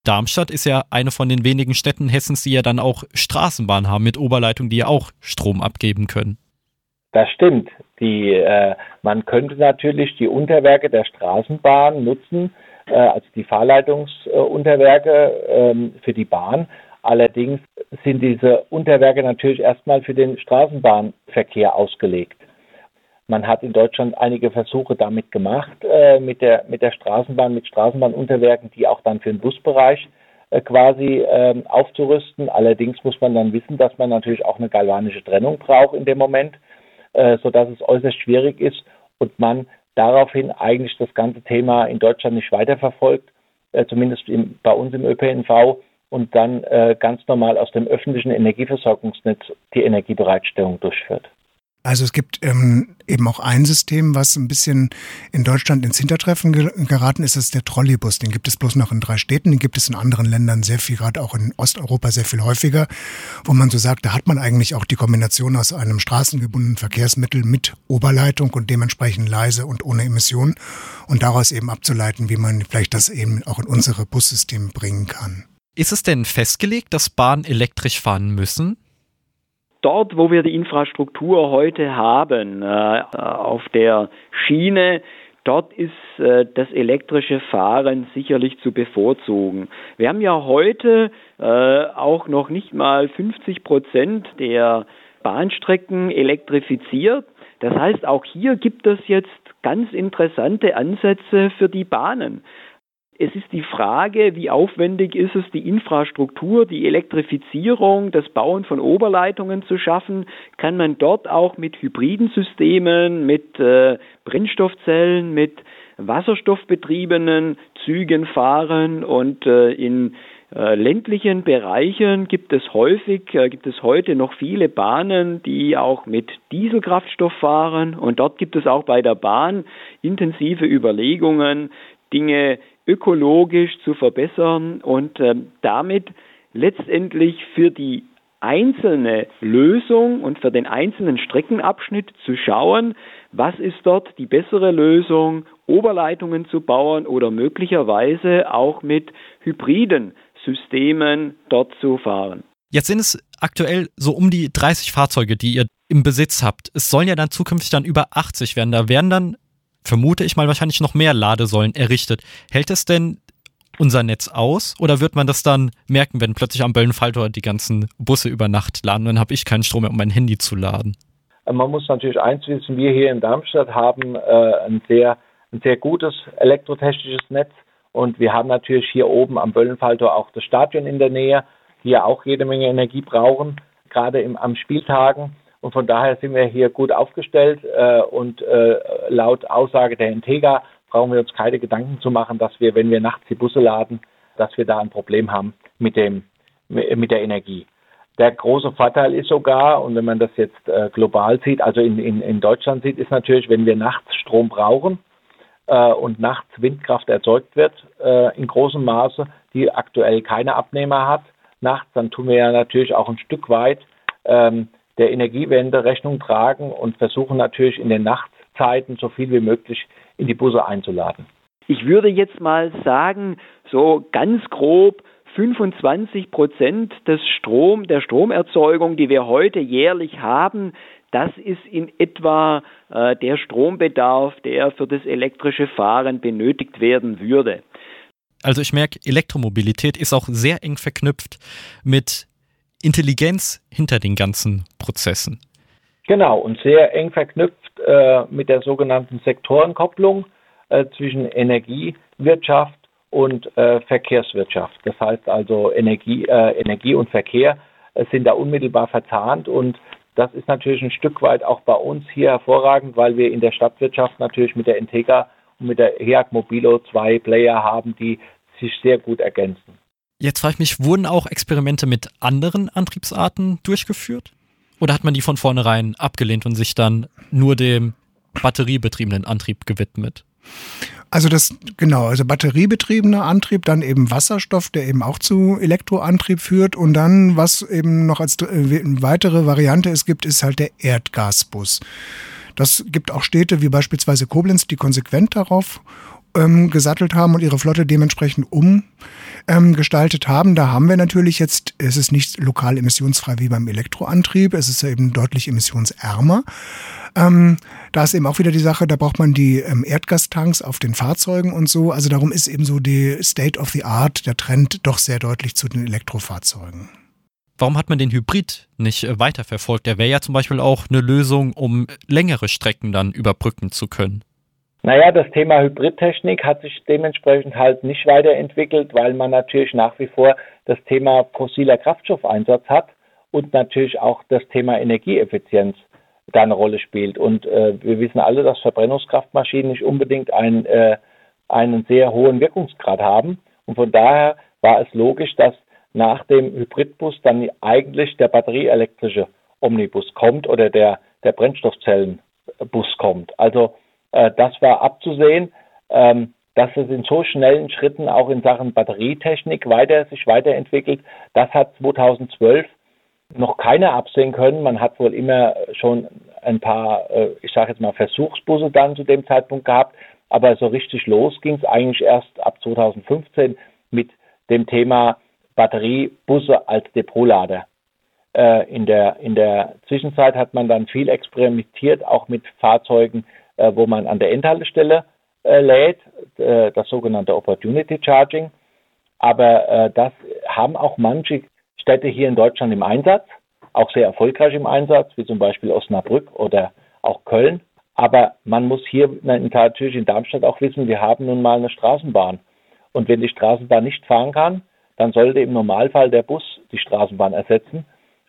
B: Darmstadt ist ja eine von den wenigen Städten Hessens, die ja dann auch Straßenbahnen haben mit Oberleitung, die ja auch Strom abgeben können.
F: Das stimmt. Die, äh, man könnte natürlich die Unterwerke der Straßenbahn nutzen, äh, also die Fahrleitungsunterwerke ähm, für die Bahn. Allerdings sind diese Unterwerke natürlich erstmal für den Straßenbahnverkehr ausgelegt. Man hat in Deutschland einige Versuche damit gemacht, äh, mit, der, mit der Straßenbahn, mit Straßenbahnunterwerken, die auch dann für den Busbereich äh, quasi äh, aufzurüsten. Allerdings muss man dann wissen, dass man natürlich auch eine galvanische Trennung braucht in dem Moment, äh, sodass es äußerst schwierig ist und man daraufhin eigentlich das ganze Thema in Deutschland nicht weiterverfolgt, äh, zumindest im, bei uns im ÖPNV und dann äh, ganz normal aus dem öffentlichen Energieversorgungsnetz die Energiebereitstellung durchführt.
D: Also es gibt ähm, eben auch ein System, was ein bisschen in Deutschland ins Hintertreffen geraten ist, das ist der Trolleybus. Den gibt es bloß noch in drei Städten, den gibt es in anderen Ländern sehr viel, gerade auch in Osteuropa sehr viel häufiger, wo man so sagt, da hat man eigentlich auch die Kombination aus einem straßengebundenen Verkehrsmittel mit Oberleitung und dementsprechend leise und ohne Emissionen und daraus eben abzuleiten, wie man vielleicht das eben auch in unsere Bussysteme bringen kann.
B: Ist es denn festgelegt, dass Bahnen elektrisch fahren müssen?
C: dort, wo wir die Infrastruktur heute haben, äh, auf der Schiene, dort ist äh, das elektrische Fahren sicherlich zu bevorzugen. Wir haben ja heute äh, auch noch nicht mal 50 Prozent der Bahnstrecken elektrifiziert. Das heißt, auch hier gibt es jetzt ganz interessante Ansätze für die Bahnen. Es ist die Frage, wie aufwendig ist es, die Infrastruktur, die Elektrifizierung, das Bauen von Oberleitungen zu schaffen? Kann man dort auch mit hybriden Systemen, mit äh, Brennstoffzellen, mit wasserstoffbetriebenen Zügen fahren und äh, in äh, ländlichen Bereichen gibt es häufig, äh, gibt es heute noch viele Bahnen, die auch mit Dieselkraftstoff fahren und dort gibt es auch bei der Bahn intensive Überlegungen, Dinge ökologisch zu verbessern und äh, damit letztendlich für die einzelne Lösung und für den einzelnen Streckenabschnitt zu schauen, was ist dort die bessere Lösung, Oberleitungen zu bauen oder möglicherweise auch mit hybriden Systemen dort zu fahren.
B: Jetzt sind es aktuell so um die 30 Fahrzeuge, die ihr im Besitz habt. Es sollen ja dann zukünftig dann über 80 werden. Da werden dann vermute ich mal, wahrscheinlich noch mehr Ladesäulen errichtet. Hält es denn unser Netz aus oder wird man das dann merken, wenn plötzlich am Böllenfalltor die ganzen Busse über Nacht laden? Dann habe ich keinen Strom mehr, um mein Handy zu laden.
F: Man muss natürlich eins wissen, wir hier in Darmstadt haben äh, ein, sehr, ein sehr gutes elektrotechnisches Netz und wir haben natürlich hier oben am Böllenfalltor auch das Stadion in der Nähe, die ja auch jede Menge Energie brauchen, gerade im, am Spieltagen. Und von daher sind wir hier gut aufgestellt äh, und äh, laut Aussage der Integra brauchen wir uns keine Gedanken zu machen, dass wir, wenn wir nachts die Busse laden, dass wir da ein Problem haben mit dem mit der Energie. Der große Vorteil ist sogar, und wenn man das jetzt äh, global sieht, also in, in, in Deutschland sieht, ist natürlich, wenn wir nachts Strom brauchen äh, und nachts Windkraft erzeugt wird äh, in großem Maße, die aktuell keine Abnehmer hat nachts, dann tun wir ja natürlich auch ein Stück weit ähm, der Energiewende Rechnung tragen und versuchen natürlich in den Nachtzeiten so viel wie möglich in die Busse einzuladen.
C: Ich würde jetzt mal sagen, so ganz grob 25 Prozent des Strom, der Stromerzeugung, die wir heute jährlich haben, das ist in etwa äh, der Strombedarf, der für das elektrische Fahren benötigt werden würde.
B: Also ich merke, Elektromobilität ist auch sehr eng verknüpft mit Intelligenz hinter den ganzen Prozessen.
F: Genau, und sehr eng verknüpft äh, mit der sogenannten Sektorenkopplung äh, zwischen Energiewirtschaft und äh, Verkehrswirtschaft. Das heißt also Energie, äh, Energie und Verkehr äh, sind da unmittelbar verzahnt und das ist natürlich ein Stück weit auch bei uns hier hervorragend, weil wir in der Stadtwirtschaft natürlich mit der Integra und mit der HEAG Mobilo zwei Player haben, die sich sehr gut ergänzen.
B: Jetzt frage ich mich, wurden auch Experimente mit anderen Antriebsarten durchgeführt? Oder hat man die von vornherein abgelehnt und sich dann nur dem batteriebetriebenen Antrieb gewidmet?
D: Also das, genau, also batteriebetriebener Antrieb, dann eben Wasserstoff, der eben auch zu Elektroantrieb führt und dann, was eben noch als äh, weitere Variante es gibt, ist halt der Erdgasbus. Das gibt auch Städte wie beispielsweise Koblenz, die konsequent darauf ähm, gesattelt haben und ihre Flotte dementsprechend umgestaltet ähm, haben. Da haben wir natürlich jetzt, es ist nicht lokal emissionsfrei wie beim Elektroantrieb, es ist ja eben deutlich emissionsärmer. Ähm, da ist eben auch wieder die Sache, da braucht man die ähm, Erdgastanks auf den Fahrzeugen und so. Also darum ist eben so die State of the Art, der Trend doch sehr deutlich zu den Elektrofahrzeugen.
B: Warum hat man den Hybrid nicht äh, weiterverfolgt? Der wäre ja zum Beispiel auch eine Lösung, um längere Strecken dann überbrücken zu können.
F: Naja, das Thema Hybridtechnik hat sich dementsprechend halt nicht weiterentwickelt, weil man natürlich nach wie vor das Thema fossiler Kraftstoffeinsatz hat und natürlich auch das Thema Energieeffizienz da eine Rolle spielt. Und äh, wir wissen alle, dass Verbrennungskraftmaschinen nicht unbedingt ein, äh, einen sehr hohen Wirkungsgrad haben. Und von daher war es logisch, dass nach dem Hybridbus dann eigentlich der batterieelektrische Omnibus kommt oder der, der Brennstoffzellenbus kommt. Also das war abzusehen, ähm, dass es in so schnellen Schritten auch in Sachen Batterietechnik weiter, sich weiterentwickelt. Das hat 2012 noch keiner absehen können. Man hat wohl immer schon ein paar, äh, ich sage jetzt mal, Versuchsbusse dann zu dem Zeitpunkt gehabt. Aber so richtig los ging es eigentlich erst ab 2015 mit dem Thema Batteriebusse als Depotlader. Äh, in, der, in der Zwischenzeit hat man dann viel experimentiert, auch mit Fahrzeugen, äh, wo man an der Endhaltestelle äh, lädt, äh, das sogenannte Opportunity Charging. Aber äh, das haben auch manche Städte hier in Deutschland im Einsatz, auch sehr erfolgreich im Einsatz, wie zum Beispiel Osnabrück oder auch Köln. Aber man muss hier natürlich in Darmstadt auch wissen, wir haben nun mal eine Straßenbahn. Und wenn die Straßenbahn nicht fahren kann, dann sollte im Normalfall der Bus die Straßenbahn ersetzen.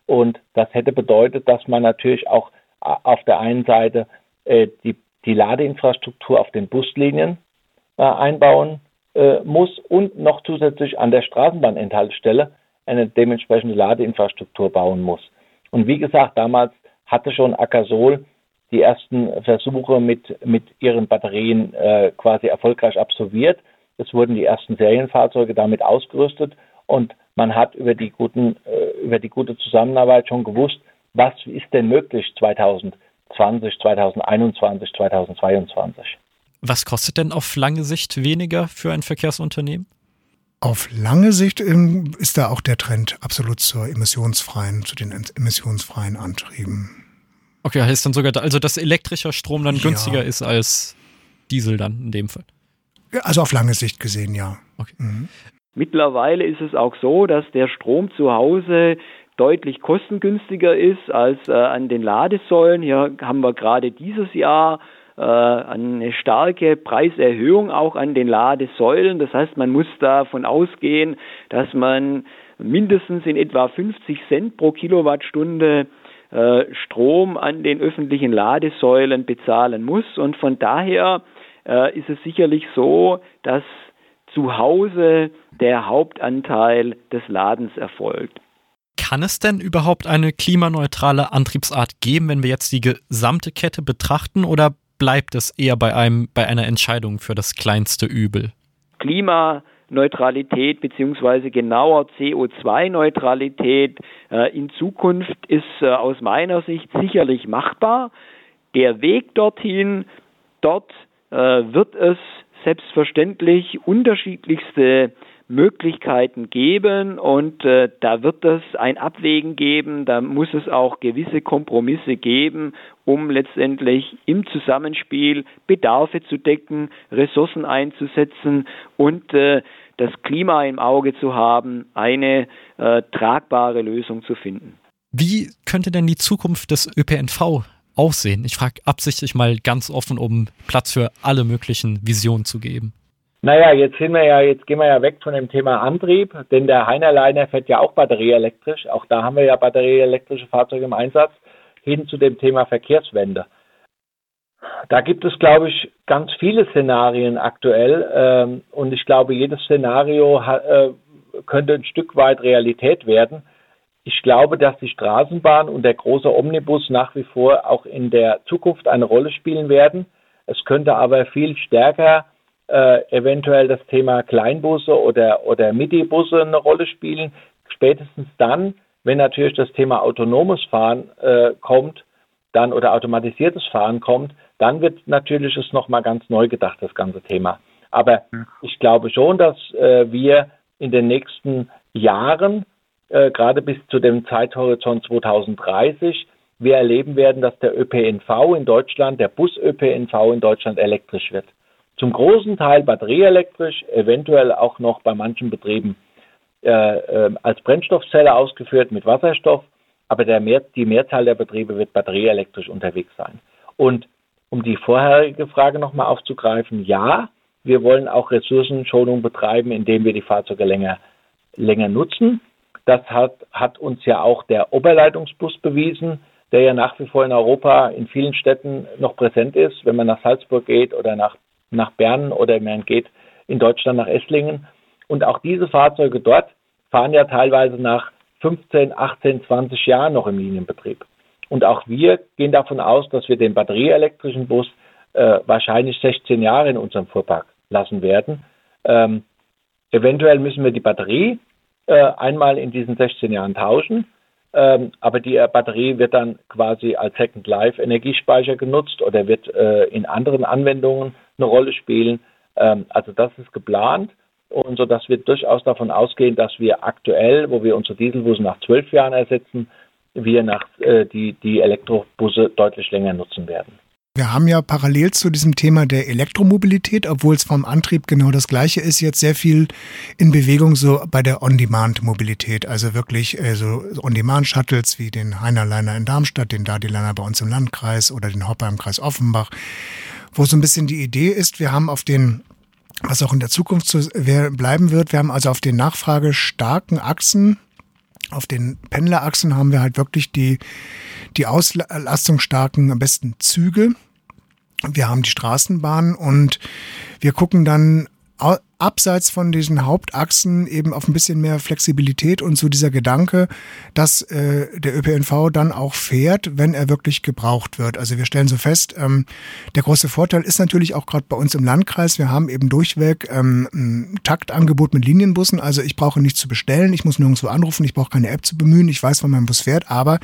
F: Und das hätte bedeutet, dass man natürlich auch auf der einen Seite äh, die, die Ladeinfrastruktur auf den Buslinien äh, einbauen äh, muss und noch zusätzlich an der Straßenbahnenthaltestelle eine dementsprechende Ladeinfrastruktur bauen muss. Und wie gesagt, damals hatte schon Akasol die ersten Versuche mit, mit ihren Batterien äh, quasi erfolgreich absolviert. Es wurden die ersten Serienfahrzeuge damit ausgerüstet und man hat über die, guten, äh, über die gute Zusammenarbeit schon gewusst, was ist denn möglich 2020, 2021, 2022.
B: Was kostet denn auf lange Sicht weniger für ein Verkehrsunternehmen?
D: Auf lange Sicht ähm, ist da auch der Trend absolut zur emissionsfreien, zu den emissionsfreien Antrieben.
B: Okay, heißt dann sogar, also dass elektrischer Strom dann günstiger ja. ist als Diesel dann in dem Fall.
D: Also auf lange Sicht gesehen, ja. Okay. Mhm.
C: Mittlerweile ist es auch so, dass der Strom zu Hause deutlich kostengünstiger ist als äh, an den Ladesäulen. Hier haben wir gerade dieses Jahr äh, eine starke Preiserhöhung auch an den Ladesäulen. Das heißt, man muss davon ausgehen, dass man mindestens in etwa 50 Cent pro Kilowattstunde äh, Strom an den öffentlichen Ladesäulen bezahlen muss. Und von daher äh, ist es sicherlich so, dass zu Hause der Hauptanteil des Ladens erfolgt.
B: Kann es denn überhaupt eine klimaneutrale Antriebsart geben, wenn wir jetzt die gesamte Kette betrachten, oder bleibt es eher bei einem bei einer Entscheidung für das kleinste Übel?
C: Klima Neutralität beziehungsweise genauer CO2-Neutralität äh, in Zukunft ist äh, aus meiner Sicht sicherlich machbar. Der Weg dorthin, dort äh, wird es selbstverständlich unterschiedlichste Möglichkeiten geben und äh, da wird es ein Abwägen geben, da muss es auch gewisse Kompromisse geben, um letztendlich im Zusammenspiel Bedarfe zu decken, Ressourcen einzusetzen und äh, das Klima im Auge zu haben, eine äh, tragbare Lösung zu finden.
B: Wie könnte denn die Zukunft des ÖPNV aussehen? Ich frage absichtlich mal ganz offen, um Platz für alle möglichen Visionen zu geben.
F: Naja, jetzt sind wir ja, jetzt gehen wir ja weg von dem Thema Antrieb, denn der Heinerleiner fährt ja auch batterieelektrisch. Auch da haben wir ja batterieelektrische Fahrzeuge im Einsatz, hin zu dem Thema Verkehrswende. Da gibt es, glaube ich, ganz viele Szenarien aktuell ähm, und ich glaube, jedes Szenario äh, könnte ein Stück weit Realität werden. Ich glaube, dass die Straßenbahn und der große Omnibus nach wie vor auch in der Zukunft eine Rolle spielen werden. Es könnte aber viel stärker äh, eventuell das Thema Kleinbusse oder, oder Midi-Busse eine Rolle spielen. Spätestens dann, wenn natürlich das Thema autonomes Fahren äh, kommt, dann oder automatisiertes Fahren kommt, dann wird natürlich es nochmal ganz neu gedacht, das ganze Thema. Aber ich glaube schon, dass äh, wir in den nächsten Jahren, äh, gerade bis zu dem Zeithorizont 2030, wir erleben werden, dass der ÖPNV in Deutschland, der Bus-ÖPNV in Deutschland elektrisch wird. Zum großen Teil batterieelektrisch, eventuell auch noch bei manchen Betrieben äh, äh, als Brennstoffzelle ausgeführt mit Wasserstoff, aber Mehr, die Mehrzahl der Betriebe wird batterieelektrisch unterwegs sein. Und um die vorherige Frage nochmal aufzugreifen, ja, wir wollen auch Ressourcenschonung betreiben, indem wir die Fahrzeuge länger, länger nutzen. Das hat, hat uns ja auch der Oberleitungsbus bewiesen, der ja nach wie vor in Europa in vielen Städten noch präsent ist. Wenn man nach Salzburg geht oder nach nach Bern oder man geht in Deutschland nach Esslingen. Und auch diese Fahrzeuge dort fahren ja teilweise nach 15, 18, 20 Jahren noch im Linienbetrieb. Und auch wir gehen davon aus, dass wir den batterieelektrischen Bus äh, wahrscheinlich 16 Jahre in unserem Fuhrpark lassen werden. Ähm, eventuell müssen wir die Batterie äh, einmal in diesen 16 Jahren tauschen. Ähm, aber die Batterie wird dann quasi als Second Life Energiespeicher genutzt oder wird äh, in anderen Anwendungen eine Rolle spielen. Ähm, also das ist geplant und so dass wir durchaus davon ausgehen, dass wir aktuell, wo wir unsere Dieselbusse nach zwölf Jahren ersetzen, wir nach, äh, die, die Elektrobusse deutlich länger nutzen werden.
D: Wir haben ja parallel zu diesem Thema der Elektromobilität, obwohl es vom Antrieb genau das gleiche ist, jetzt sehr viel in Bewegung so bei der On-Demand-Mobilität. Also wirklich äh, so On-Demand-Shuttles wie den Heinerliner in Darmstadt, den Dadiliner bei uns im Landkreis oder den Hopper im Kreis Offenbach, wo so ein bisschen die Idee ist, wir haben auf den was auch in der Zukunft so bleiben wird. Wir haben also auf den nachfragestarken Achsen auf den Pendlerachsen haben wir halt wirklich die, die auslastungsstarken, am besten Züge. Wir haben die Straßenbahn und wir gucken dann abseits von diesen Hauptachsen eben auf ein bisschen mehr Flexibilität und so dieser Gedanke, dass äh, der ÖPNV dann auch fährt, wenn er wirklich gebraucht wird. Also wir stellen so fest, ähm, der große Vorteil ist natürlich auch gerade bei uns im Landkreis, wir haben eben durchweg ähm, ein Taktangebot mit Linienbussen. Also ich brauche nichts zu bestellen, ich muss nirgendwo anrufen, ich brauche keine App zu bemühen, ich weiß, wann mein Bus fährt, aber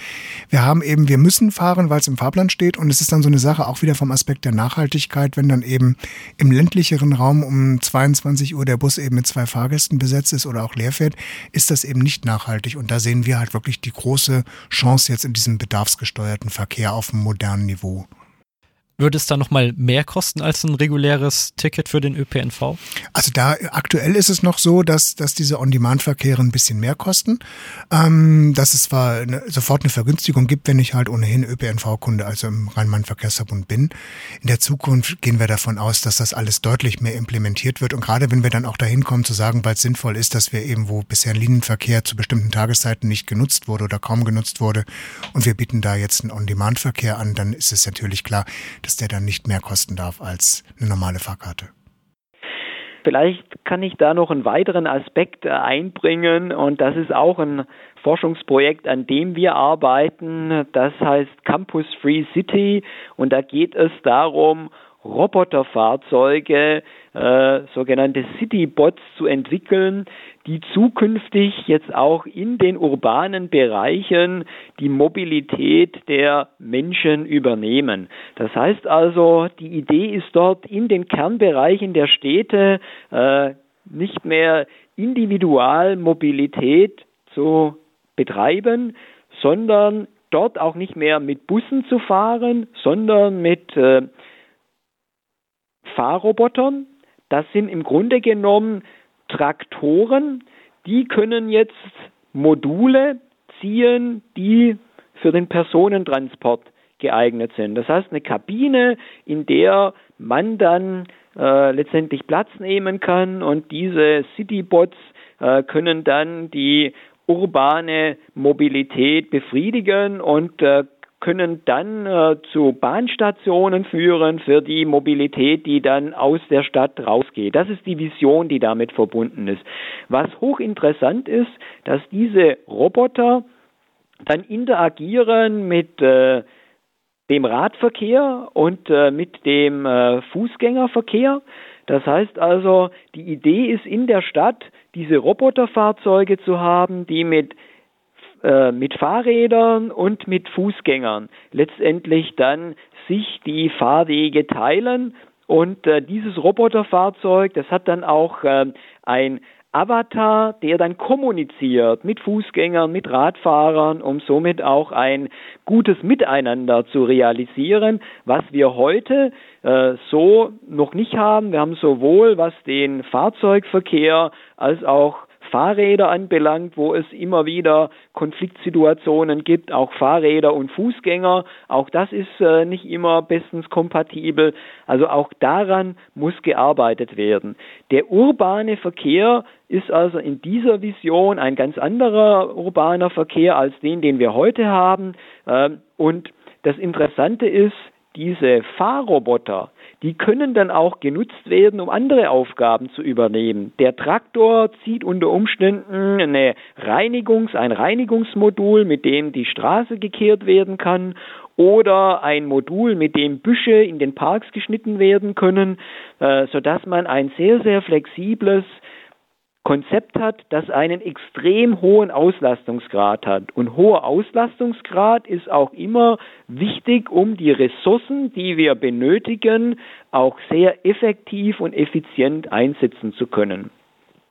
D: wir haben eben, wir müssen fahren, weil es im Fahrplan steht. Und es ist dann so eine Sache auch wieder vom Aspekt der Nachhaltigkeit, wenn dann eben im ländlicheren Raum um 22 Uhr der Bus eben mit zwei Fahrgästen besetzt ist oder auch leer fährt, ist das eben nicht nachhaltig. Und da sehen wir halt wirklich die große Chance jetzt in diesem bedarfsgesteuerten Verkehr auf einem modernen Niveau.
B: Würde es da nochmal mehr kosten als ein reguläres Ticket für den ÖPNV?
D: Also da aktuell ist es noch so, dass, dass diese On-Demand-Verkehre ein bisschen mehr kosten. Ähm, dass es zwar eine, sofort eine Vergünstigung gibt, wenn ich halt ohnehin ÖPNV-Kunde, also im Rhein-Main-Verkehrsverbund bin. In der Zukunft gehen wir davon aus, dass das alles deutlich mehr implementiert wird. Und gerade wenn wir dann auch dahin kommen zu sagen, weil es sinnvoll ist, dass wir eben, wo bisher Linienverkehr zu bestimmten Tageszeiten nicht genutzt wurde oder kaum genutzt wurde, und wir bieten da jetzt einen On-Demand-Verkehr an, dann ist es natürlich klar, dass der dann nicht mehr kosten darf als eine normale Fahrkarte.
C: Vielleicht kann ich da noch einen weiteren Aspekt äh, einbringen und das ist auch ein Forschungsprojekt, an dem wir arbeiten. Das heißt Campus Free City und da geht es darum, Roboterfahrzeuge, äh, sogenannte Citybots zu entwickeln, die zukünftig jetzt auch in den urbanen Bereichen die Mobilität der Menschen übernehmen. Das heißt also, die Idee ist dort in den Kernbereichen der Städte äh, nicht mehr Individualmobilität zu betreiben, sondern dort auch nicht mehr mit Bussen zu fahren, sondern mit äh, Fahrrobotern. Das sind im Grunde genommen Traktoren, die können jetzt Module ziehen, die für den Personentransport geeignet sind. Das heißt, eine Kabine, in der man dann äh, letztendlich Platz nehmen kann und diese Citybots äh, können dann die urbane Mobilität befriedigen und äh, können dann äh, zu Bahnstationen führen für die Mobilität, die dann aus der Stadt rausgeht. Das ist die Vision, die damit verbunden ist. Was hochinteressant ist, dass diese Roboter dann interagieren mit äh, dem Radverkehr und äh, mit dem äh, Fußgängerverkehr. Das heißt also, die Idee ist in der Stadt, diese Roboterfahrzeuge zu haben, die mit äh, mit Fahrrädern und mit Fußgängern letztendlich dann sich die Fahrwege teilen. Und äh, dieses Roboterfahrzeug, das hat dann auch äh, ein Avatar, der dann kommuniziert mit Fußgängern, mit Radfahrern, um somit auch ein gutes Miteinander zu realisieren, was wir heute äh, so noch nicht haben. Wir haben sowohl was den Fahrzeugverkehr als auch Fahrräder anbelangt, wo es immer wieder Konfliktsituationen gibt, auch Fahrräder und Fußgänger. Auch das ist äh, nicht immer bestens kompatibel. Also auch daran muss gearbeitet werden. Der urbane Verkehr ist also in dieser Vision ein ganz anderer urbaner Verkehr als den, den wir heute haben. Ähm, und das Interessante ist, diese Fahrroboter, die können dann auch genutzt werden, um andere Aufgaben zu übernehmen. Der Traktor zieht unter Umständen eine Reinigungs-, ein Reinigungsmodul, mit dem die Straße gekehrt werden kann oder ein Modul, mit dem Büsche in den Parks geschnitten werden können, äh, sodass man ein sehr, sehr flexibles Konzept hat, das einen extrem hohen Auslastungsgrad hat. Und hoher Auslastungsgrad ist auch immer wichtig, um die Ressourcen, die wir benötigen, auch sehr effektiv und effizient einsetzen zu können.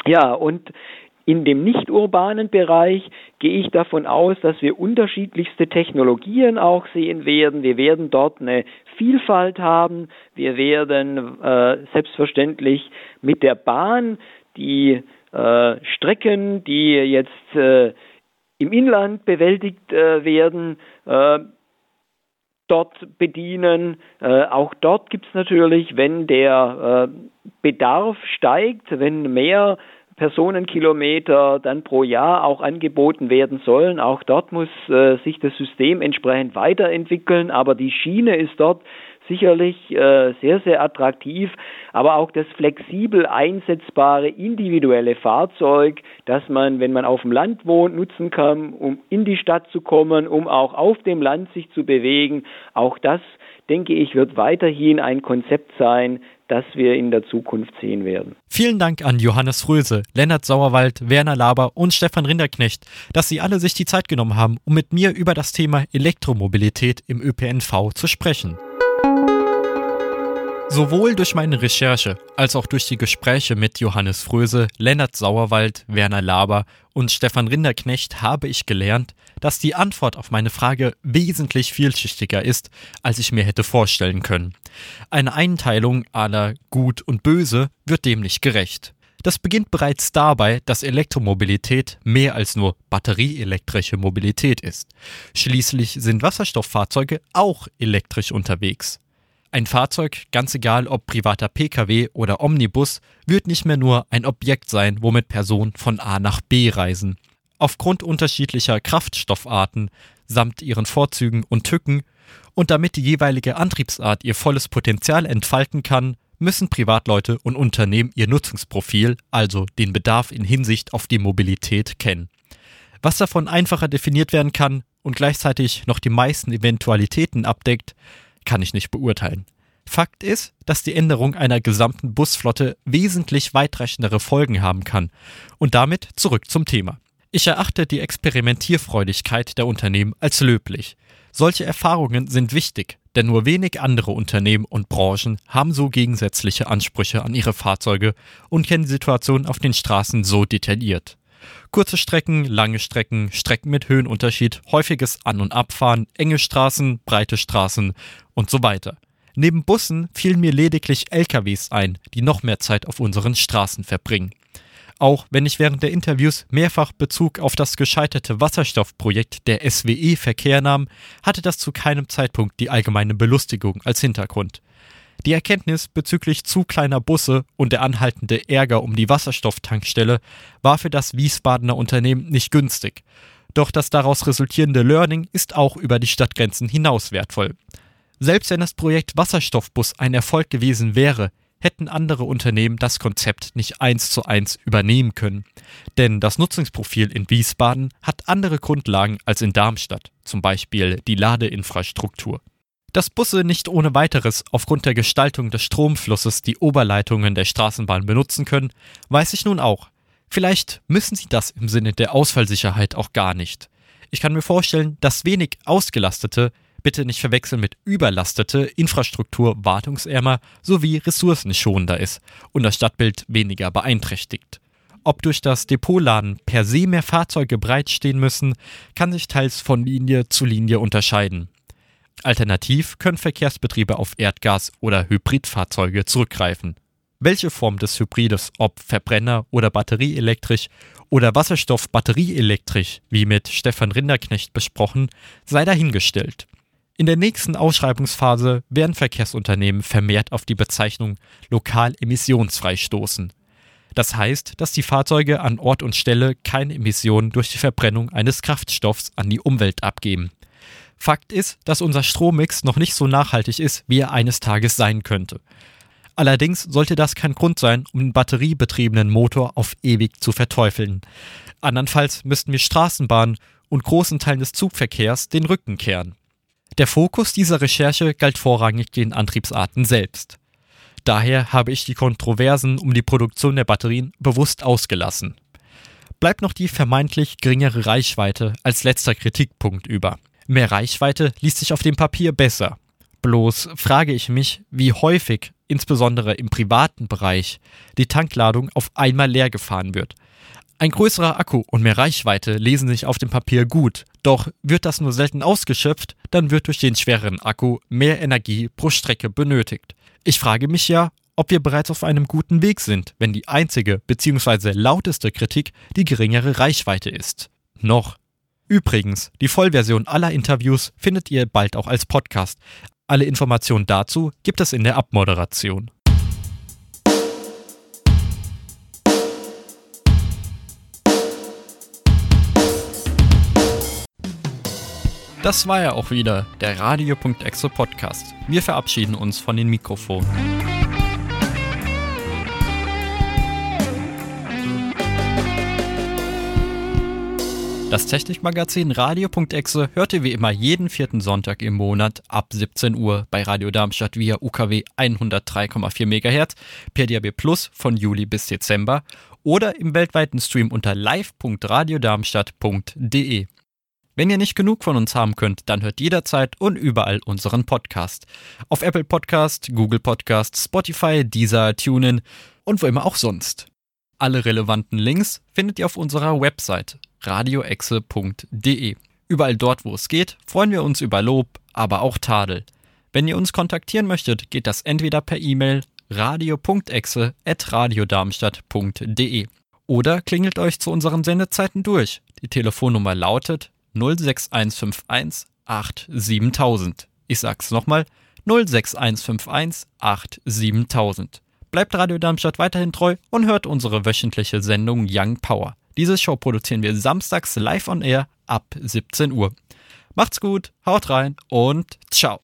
C: Ja, und in dem nicht urbanen Bereich gehe ich davon aus, dass wir unterschiedlichste Technologien auch sehen werden. Wir werden dort eine Vielfalt haben. Wir werden äh, selbstverständlich mit der Bahn die Strecken, die jetzt äh, im Inland bewältigt äh, werden, äh, dort bedienen. Äh, auch dort gibt es natürlich, wenn der Bedarf steigt, wenn mehr Personenkilometer dann pro Jahr auch angeboten werden sollen. Auch dort muss äh, sich das System entsprechend weiterentwickeln, aber die Schiene ist dort sicherlich äh, sehr, sehr attraktiv, aber auch das flexibel einsetzbare individuelle Fahrzeug, das man, wenn man auf dem Land wohnt, nutzen kann, um in die Stadt zu kommen, um auch auf dem Land sich zu bewegen. Auch das, denke ich, wird weiterhin ein Konzept sein, das wir in der Zukunft sehen werden.
B: Vielen Dank an Johannes Fröse, Lennart Sauerwald, Werner Laber und Stefan Rinderknecht, dass Sie alle sich die Zeit genommen haben, um mit mir über das Thema Elektromobilität im ÖPNV zu sprechen. Sowohl durch meine Recherche als auch durch die Gespräche mit Johannes Fröse, Lennart Sauerwald, Werner Laber und Stefan Rinderknecht habe ich gelernt, dass die Antwort auf meine Frage wesentlich vielschichtiger ist, als ich mir hätte vorstellen können. Eine Einteilung aller Gut und Böse wird dem nicht gerecht. Das beginnt bereits dabei, dass Elektromobilität mehr als nur batterieelektrische Mobilität ist. Schließlich sind Wasserstofffahrzeuge auch elektrisch unterwegs. Ein Fahrzeug, ganz egal ob privater Pkw oder Omnibus, wird nicht mehr nur ein Objekt sein, womit Personen von A nach B reisen. Aufgrund unterschiedlicher Kraftstoffarten samt ihren Vorzügen und Tücken und damit die jeweilige Antriebsart ihr volles Potenzial entfalten kann, müssen Privatleute und Unternehmen ihr Nutzungsprofil, also den Bedarf in Hinsicht auf die Mobilität, kennen. Was davon einfacher definiert werden kann und gleichzeitig noch die meisten Eventualitäten abdeckt, kann ich nicht beurteilen. Fakt ist, dass die Änderung einer gesamten Busflotte wesentlich weitreichendere Folgen haben kann. Und damit zurück zum Thema. Ich erachte die Experimentierfreudigkeit der Unternehmen als löblich. Solche Erfahrungen sind wichtig, denn nur wenig andere Unternehmen und Branchen haben so gegensätzliche Ansprüche an ihre Fahrzeuge und kennen die Situation auf den Straßen so detailliert. Kurze Strecken, lange Strecken, Strecken mit Höhenunterschied, häufiges An- und Abfahren, enge Straßen, breite Straßen und so weiter. Neben Bussen fielen mir lediglich LKWs ein, die noch mehr Zeit auf unseren Straßen verbringen. Auch wenn ich während der Interviews mehrfach Bezug auf das gescheiterte Wasserstoffprojekt der SWE Verkehr nahm, hatte das zu keinem Zeitpunkt die allgemeine Belustigung als Hintergrund. Die Erkenntnis bezüglich zu kleiner Busse und der anhaltende Ärger um die Wasserstofftankstelle war für das Wiesbadener Unternehmen nicht günstig. Doch das daraus resultierende Learning ist auch über die Stadtgrenzen hinaus wertvoll. Selbst wenn das Projekt Wasserstoffbus ein Erfolg gewesen wäre, hätten andere Unternehmen das Konzept nicht eins zu eins übernehmen können. Denn das Nutzungsprofil in Wiesbaden hat andere Grundlagen als in Darmstadt, zum Beispiel die Ladeinfrastruktur. Dass Busse nicht ohne weiteres aufgrund der Gestaltung des Stromflusses die Oberleitungen der Straßenbahn benutzen können, weiß ich nun auch. Vielleicht müssen sie das im Sinne der Ausfallsicherheit auch gar nicht. Ich kann mir vorstellen, dass wenig ausgelastete bitte nicht verwechseln mit überlastete Infrastruktur wartungsärmer sowie ressourcenschonender ist und das Stadtbild weniger beeinträchtigt. Ob durch das Depotladen per se mehr Fahrzeuge bereitstehen müssen, kann sich teils von Linie zu Linie unterscheiden. Alternativ können Verkehrsbetriebe auf Erdgas- oder Hybridfahrzeuge zurückgreifen. Welche Form des Hybrides, ob Verbrenner oder batterieelektrisch oder Wasserstoff-batterieelektrisch, wie mit Stefan Rinderknecht besprochen, sei dahingestellt. In der nächsten Ausschreibungsphase werden Verkehrsunternehmen vermehrt auf die Bezeichnung lokal emissionsfrei stoßen. Das heißt, dass die Fahrzeuge an Ort und Stelle keine Emissionen durch die Verbrennung eines Kraftstoffs an die Umwelt abgeben. Fakt ist, dass unser Strommix noch nicht so nachhaltig ist, wie er eines Tages sein könnte. Allerdings sollte das kein Grund sein, um den batteriebetriebenen Motor auf ewig zu verteufeln. Andernfalls müssten wir Straßenbahnen und großen Teilen des Zugverkehrs den Rücken kehren. Der Fokus dieser Recherche galt vorrangig den Antriebsarten selbst. Daher habe ich die Kontroversen um die Produktion der Batterien bewusst ausgelassen. Bleibt noch die vermeintlich geringere Reichweite als letzter Kritikpunkt über. Mehr Reichweite liest sich auf dem Papier besser. Bloß frage ich mich, wie häufig, insbesondere im privaten Bereich, die Tankladung auf einmal leer gefahren wird. Ein größerer Akku und mehr Reichweite lesen sich auf dem Papier gut, doch wird das nur selten ausgeschöpft, dann wird durch den schwereren Akku mehr Energie pro Strecke benötigt. Ich frage mich ja, ob wir bereits auf einem guten Weg sind, wenn die einzige bzw. lauteste Kritik die geringere Reichweite ist. Noch. Übrigens, die Vollversion aller Interviews findet ihr bald auch als Podcast. Alle Informationen dazu gibt es in der Abmoderation. Das war ja auch wieder der Radio.exe Podcast. Wir verabschieden uns von den Mikrofonen. Das Technikmagazin Radio.exe hört ihr wie immer jeden vierten Sonntag im Monat ab 17 Uhr bei Radio Darmstadt via UKW 103,4 MHz per DAB Plus von Juli bis Dezember oder im weltweiten Stream unter live.radiodarmstadt.de. Wenn ihr nicht genug von uns haben könnt, dann hört jederzeit und überall unseren Podcast. Auf Apple Podcast, Google Podcast, Spotify, Deezer, TuneIn und wo immer auch sonst. Alle relevanten Links findet ihr auf unserer Website radioexe.de. Überall dort, wo es geht, freuen wir uns über Lob, aber auch Tadel. Wenn ihr uns kontaktieren möchtet, geht das entweder per E-Mail radio.exe@radiodarmstadt.de oder klingelt euch zu unseren Sendezeiten durch. Die Telefonnummer lautet 06151 87000. Ich sag's nochmal, 06151 87000. Bleibt Radio Darmstadt weiterhin treu und hört unsere wöchentliche Sendung Young Power. Diese Show produzieren wir samstags live on air ab 17 Uhr. Macht's gut, haut rein und ciao.